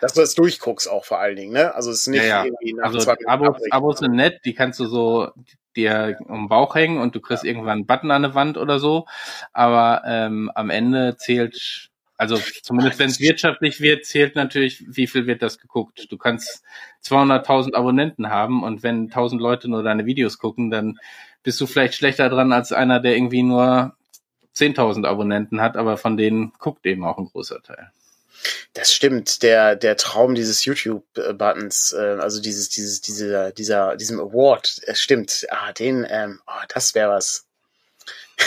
Dass du das durchguckst auch vor allen Dingen, ne? Also es ist nicht ja, ja. irgendwie nach also Abos, Abos sind nett, die kannst du so, dir um den Bauch hängen und du kriegst irgendwann einen Button an der Wand oder so. Aber ähm, am Ende zählt, also zumindest wenn es wirtschaftlich wird, zählt natürlich, wie viel wird das geguckt. Du kannst 200.000 Abonnenten haben und wenn 1000 Leute nur deine Videos gucken, dann bist du vielleicht schlechter dran als einer, der irgendwie nur 10.000 Abonnenten hat, aber von denen guckt eben auch ein großer Teil. Das stimmt, der, der Traum dieses YouTube-Buttons, äh, also dieses, dieses, dieser, dieser, diesem Award, es stimmt. Ah, den, ähm, oh, das wäre was.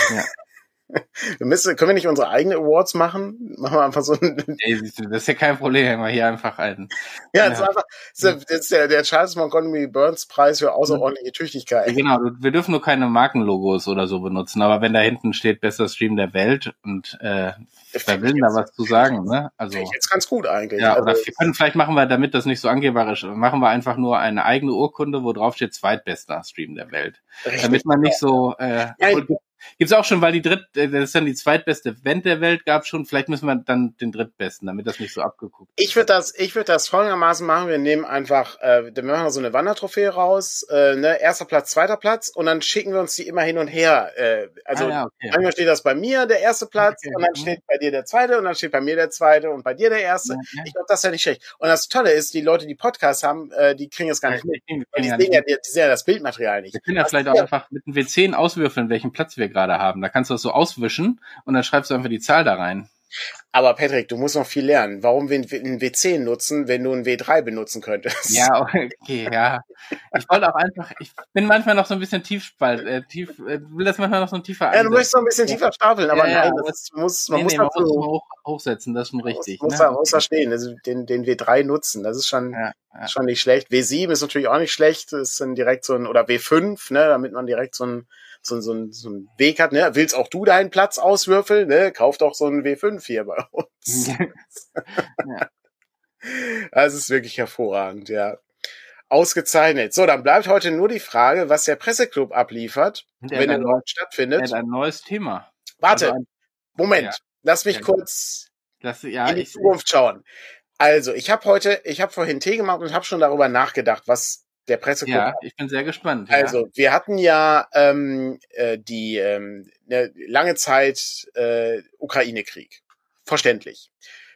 Ja. <laughs> <laughs> Wir müssen, können wir nicht unsere eigenen Awards machen? Machen wir einfach so ein. <laughs> Das ist ja kein Problem, wir hier einfach einen. Ja, das. Ist einfach, das ist der, der Charles Montgomery Burns Preis für außerordentliche Tüchtigkeit. Genau, wir dürfen nur keine Markenlogos oder so benutzen, aber wenn da hinten steht bester Stream der Welt und äh, wer will da was zu sagen, ne? Also jetzt ganz gut eigentlich. Ja, oder also, wir können vielleicht machen wir, damit das nicht so angeberisch, machen wir einfach nur eine eigene Urkunde, wo drauf steht zweitbester Stream der Welt, richtig. damit man nicht so äh, Nein, Gibt's auch schon, weil die dritt, äh, das ist dann die zweitbeste Event der Welt, gab schon. Vielleicht müssen wir dann den drittbesten, damit das nicht so abgeguckt ist. Ich würde das, ich würde das folgendermaßen machen. Wir nehmen einfach, äh, wir machen so eine Wandertrophäe raus, äh, ne, erster Platz, zweiter Platz, und dann schicken wir uns die immer hin und her. Äh, also ah, ja, okay. manchmal steht das bei mir der erste Platz, okay. und dann steht bei dir der zweite, und dann steht bei mir der zweite und bei dir der erste. Okay. Ich glaube, das ist ja nicht schlecht. Und das Tolle ist, die Leute, die Podcasts haben, äh, die kriegen es gar nicht mit. Die, die, sehen ja, die, die sehen ja das Bildmaterial nicht. Wir können ja vielleicht auch einfach mit einem W10 auswürfeln, welchen Platz wir gerade haben. Da kannst du das so auswischen und dann schreibst du einfach die Zahl da rein. Aber Patrick, du musst noch viel lernen. Warum wir ein W10 nutzen, wenn du ein W3 benutzen könntest? Ja, okay, ja. Ich wollte auch einfach, ich bin manchmal noch so ein bisschen tiefspalt, äh, tief, äh, will das manchmal noch so ein tiefer Ja, du möchtest noch ein bisschen tiefer stapeln, aber ja, nein, das muss, man nee, muss nee, man muss hoch, hochsetzen, das ist schon richtig. Muss, ne? da, muss da stehen, also den, den W3 nutzen, das ist schon, ja, ja. schon nicht schlecht. W7 ist natürlich auch nicht schlecht, das ist dann direkt so ein, oder W5, ne, damit man direkt so ein, so, so, so einen Weg hat, ne? Willst auch du deinen Platz auswürfeln, ne? Kauf doch so einen W5 hier bei uns. <laughs> ja. Das ist wirklich hervorragend, ja. Ausgezeichnet. So, dann bleibt heute nur die Frage, was der Presseclub abliefert, der wenn er dort stattfindet. Er hat ein neues Thema. Warte, also ein, Moment. Ja. Lass mich ja, kurz das, ja, in die Zukunft schauen. Also, ich habe heute, ich habe vorhin Tee gemacht und habe schon darüber nachgedacht, was der Presseclub. Ja, ich bin sehr gespannt. Also, ja. wir hatten ja ähm, äh, die ähm, ne, lange Zeit äh, Ukraine-Krieg. Verständlich.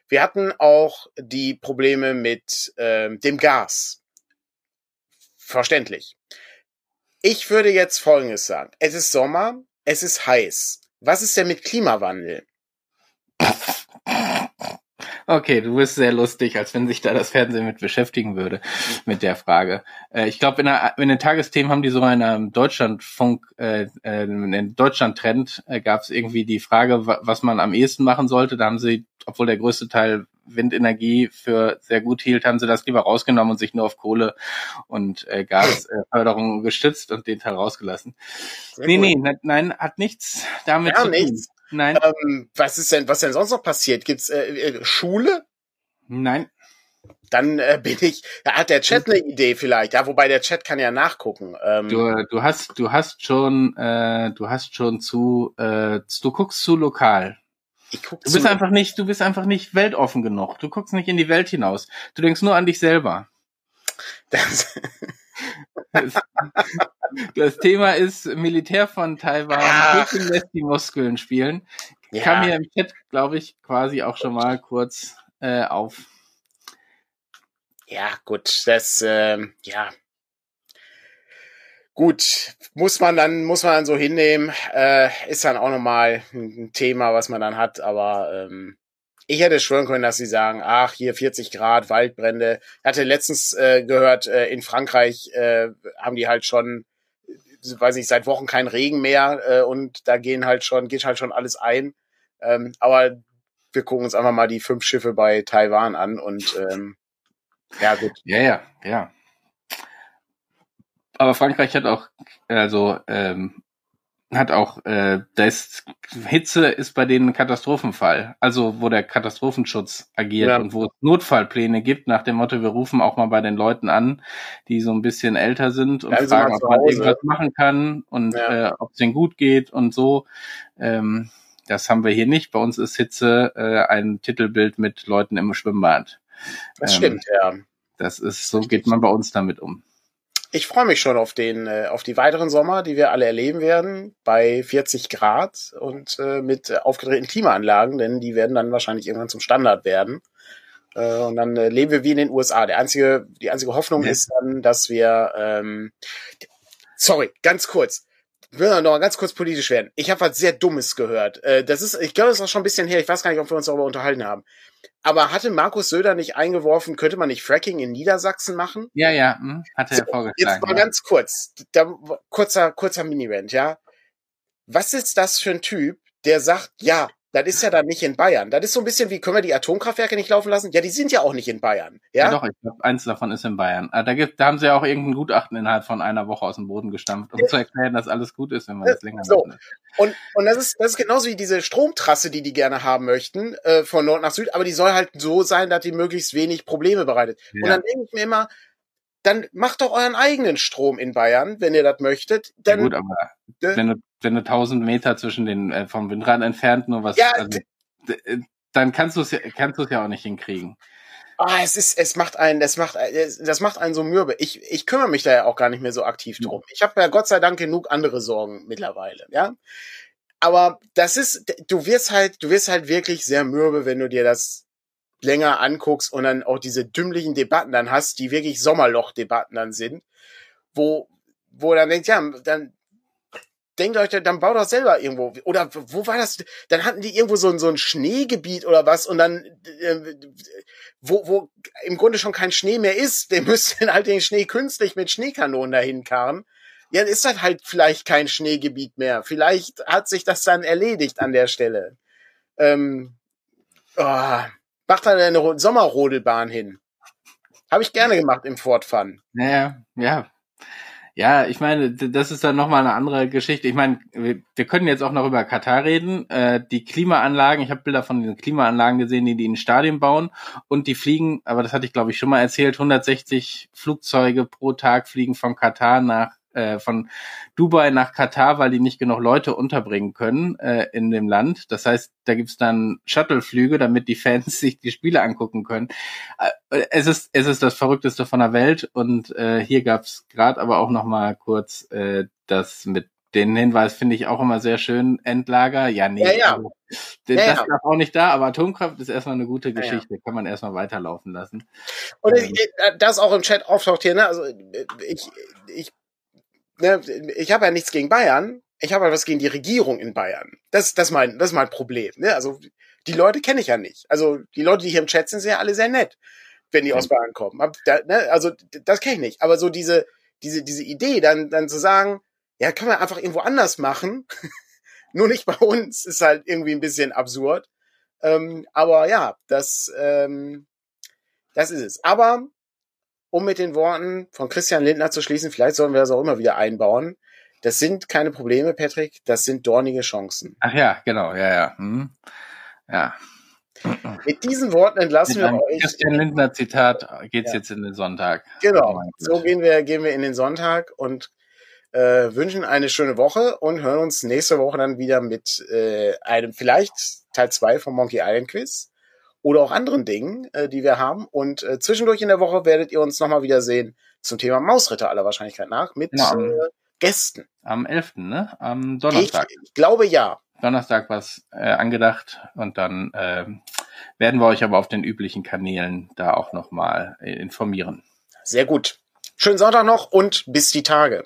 Wir hatten auch die Probleme mit ähm, dem Gas. Verständlich. Ich würde jetzt Folgendes sagen. Es ist Sommer, es ist heiß. Was ist denn mit Klimawandel? <laughs> Okay, du bist sehr lustig, als wenn sich da das Fernsehen mit beschäftigen würde, mit der Frage. Äh, ich glaube, in, in, den Tagesthemen haben die so einen Deutschlandfunk, äh, äh, in Deutschland-Trend äh, gab es irgendwie die Frage, was man am ehesten machen sollte. Da haben sie, obwohl der größte Teil Windenergie für sehr gut hielt, haben sie das lieber rausgenommen und sich nur auf Kohle und äh, Gasförderung gestützt und den Teil rausgelassen. Sehr nee, gut. nee, nein, hat nichts damit ja, zu tun. Nichts. Nein. Ähm, was ist denn, was denn sonst noch passiert? Gibt's äh, äh, Schule? Nein. Dann äh, bin ich. Da hat der Chat eine Idee vielleicht. Ja, wobei der Chat kann ja nachgucken. Ähm, du, du hast, du hast schon, äh, du hast schon zu, äh, du guckst zu lokal. Ich guck du bist einfach nicht, du bist einfach nicht weltoffen genug. Du guckst nicht in die Welt hinaus. Du denkst nur an dich selber. Das, <laughs> das, das Thema ist Militär von Taiwan. Peking lässt die Muskeln spielen. Ja. Kam hier im Chat, glaube ich, quasi auch schon mal kurz äh, auf. Ja, gut, das, äh, ja. Gut, muss man dann, muss man dann so hinnehmen. Äh, ist dann auch nochmal ein Thema, was man dann hat, aber ähm, ich hätte schwören können, dass sie sagen, ach, hier 40 Grad, Waldbrände. Ich hatte letztens äh, gehört, äh, in Frankreich äh, haben die halt schon, weiß ich, seit Wochen kein Regen mehr äh, und da gehen halt schon, geht halt schon alles ein. Ähm, aber wir gucken uns einfach mal die fünf Schiffe bei Taiwan an und ähm, ja, gut. Ja, ja, ja. Aber Frankreich hat auch, also ähm, hat auch, äh, das Hitze ist bei denen ein Katastrophenfall. Also wo der Katastrophenschutz agiert ja. und wo es Notfallpläne gibt, nach dem Motto, wir rufen auch mal bei den Leuten an, die so ein bisschen älter sind und also fragen, ob man irgendwas machen kann und ja. äh, ob es denen gut geht und so. Ähm, das haben wir hier nicht. Bei uns ist Hitze äh, ein Titelbild mit Leuten im Schwimmbad. Das ähm, stimmt, ja. Das ist, so geht man bei uns damit um ich freue mich schon auf den, äh, auf die weiteren Sommer, die wir alle erleben werden, bei 40 Grad und äh, mit aufgedrehten Klimaanlagen, denn die werden dann wahrscheinlich irgendwann zum Standard werden. Äh, und dann äh, leben wir wie in den USA. Der einzige, die einzige Hoffnung ja. ist dann, dass wir, ähm, sorry, ganz kurz. Ich will noch mal ganz kurz politisch werden. Ich habe was sehr Dummes gehört. Äh, das ist, ich glaube, das ist auch schon ein bisschen her. Ich weiß gar nicht, ob wir uns darüber unterhalten haben. Aber hatte Markus Söder nicht eingeworfen, könnte man nicht Fracking in Niedersachsen machen? Ja, ja, hm, hatte er so, vorgeschlagen. Jetzt mal ja. ganz kurz, da, kurzer, kurzer Mini-Rant, ja. Was ist das für ein Typ, der sagt, ja, das ist ja dann nicht in Bayern. Das ist so ein bisschen wie, können wir die Atomkraftwerke nicht laufen lassen? Ja, die sind ja auch nicht in Bayern. Ja, ja doch, ich glaube, eins davon ist in Bayern. Ah, da, gibt, da haben sie ja auch irgendein Gutachten innerhalb von einer Woche aus dem Boden gestampft, um ja. zu erklären, dass alles gut ist, wenn man das länger so. Und, und das ist, das ist genauso wie diese Stromtrasse, die die gerne haben möchten, äh, von Nord nach Süd, aber die soll halt so sein, dass die möglichst wenig Probleme bereitet. Ja. Und dann denke ich mir immer, dann macht doch euren eigenen Strom in Bayern, wenn ihr das möchtet. Dann, ja gut, aber äh, wenn du wenn du tausend Meter zwischen den äh, vom Windrad entfernt nur was ja, also, äh, dann kannst du es ja, kannst du es ja auch nicht hinkriegen. Ah, es ist, es macht einen, das macht, das macht einen so mürbe. Ich, ich kümmere mich da ja auch gar nicht mehr so aktiv drum. Ich habe ja Gott sei Dank genug andere Sorgen mittlerweile, ja. Aber das ist, du wirst halt, du wirst halt wirklich sehr mürbe, wenn du dir das länger anguckst und dann auch diese dümmlichen Debatten dann hast, die wirklich Sommerloch-Debatten dann sind, wo, wo dann denkt, ja, dann denkt euch, dann baut doch selber irgendwo. Oder wo war das? Dann hatten die irgendwo so ein, so ein Schneegebiet oder was und dann, äh, wo, wo im Grunde schon kein Schnee mehr ist, der <laughs> müsste halt den Schnee künstlich mit Schneekanonen dahin karren. Ja, dann ist das halt vielleicht kein Schneegebiet mehr. Vielleicht hat sich das dann erledigt an der Stelle. Ähm, oh, macht da eine Sommerrodelbahn hin. Habe ich gerne gemacht im Ford Fun. Ja, ja. Ja, ich meine, das ist dann nochmal eine andere Geschichte. Ich meine, wir, können jetzt auch noch über Katar reden. Äh, die Klimaanlagen, ich habe Bilder von den Klimaanlagen gesehen, die die in Stadien bauen und die fliegen, aber das hatte ich glaube ich schon mal erzählt, 160 Flugzeuge pro Tag fliegen von Katar nach äh, von Dubai nach Katar, weil die nicht genug Leute unterbringen können äh, in dem Land. Das heißt, da gibt's dann Shuttleflüge, damit die Fans <laughs> sich die Spiele angucken können. Äh, es ist es ist das Verrückteste von der Welt und äh, hier gab's gerade aber auch noch mal kurz äh, das mit den Hinweis finde ich auch immer sehr schön. Endlager, ja, nee. Ja, ja. Also, das ja, ja. auch nicht da, aber Atomkraft ist erstmal eine gute Geschichte. Ja, Kann man erstmal weiterlaufen lassen. Und ähm. das auch im Chat auftaucht hier, ne? Also ich, ich ne, ich habe ja nichts gegen Bayern, ich habe halt was gegen die Regierung in Bayern. Das, das, mein, das ist mein Problem. Ne? Also die Leute kenne ich ja nicht. Also die Leute, die hier im Chat sind, sind ja alle sehr nett, wenn die aus Bayern kommen. Da, ne? Also das kenne ich nicht. Aber so diese, diese, diese Idee, dann, dann zu sagen, ja, kann man einfach irgendwo anders machen, <laughs> nur nicht bei uns, ist halt irgendwie ein bisschen absurd. Ähm, aber ja, das, ähm, das ist es. Aber um mit den Worten von Christian Lindner zu schließen, vielleicht sollen wir das auch immer wieder einbauen. Das sind keine Probleme, Patrick, das sind dornige Chancen. Ach ja, genau, ja, ja. Hm. Ja. Mit diesen Worten entlassen wir euch. Christian Lindner Zitat geht's ja. jetzt in den Sonntag. Genau. So gehen wir, gehen wir in den Sonntag und äh, wünschen eine schöne Woche und hören uns nächste Woche dann wieder mit äh, einem vielleicht Teil 2 vom Monkey Island Quiz oder auch anderen Dingen, äh, die wir haben. Und äh, zwischendurch in der Woche werdet ihr uns nochmal wieder sehen zum Thema Mausritter aller Wahrscheinlichkeit nach mit ja, am, äh, Gästen. Am 11., ne? Am Donnerstag. Ich, ich glaube ja. Donnerstag was äh, angedacht und dann äh, werden wir euch aber auf den üblichen Kanälen da auch nochmal äh, informieren. Sehr gut. Schönen Sonntag noch und bis die Tage.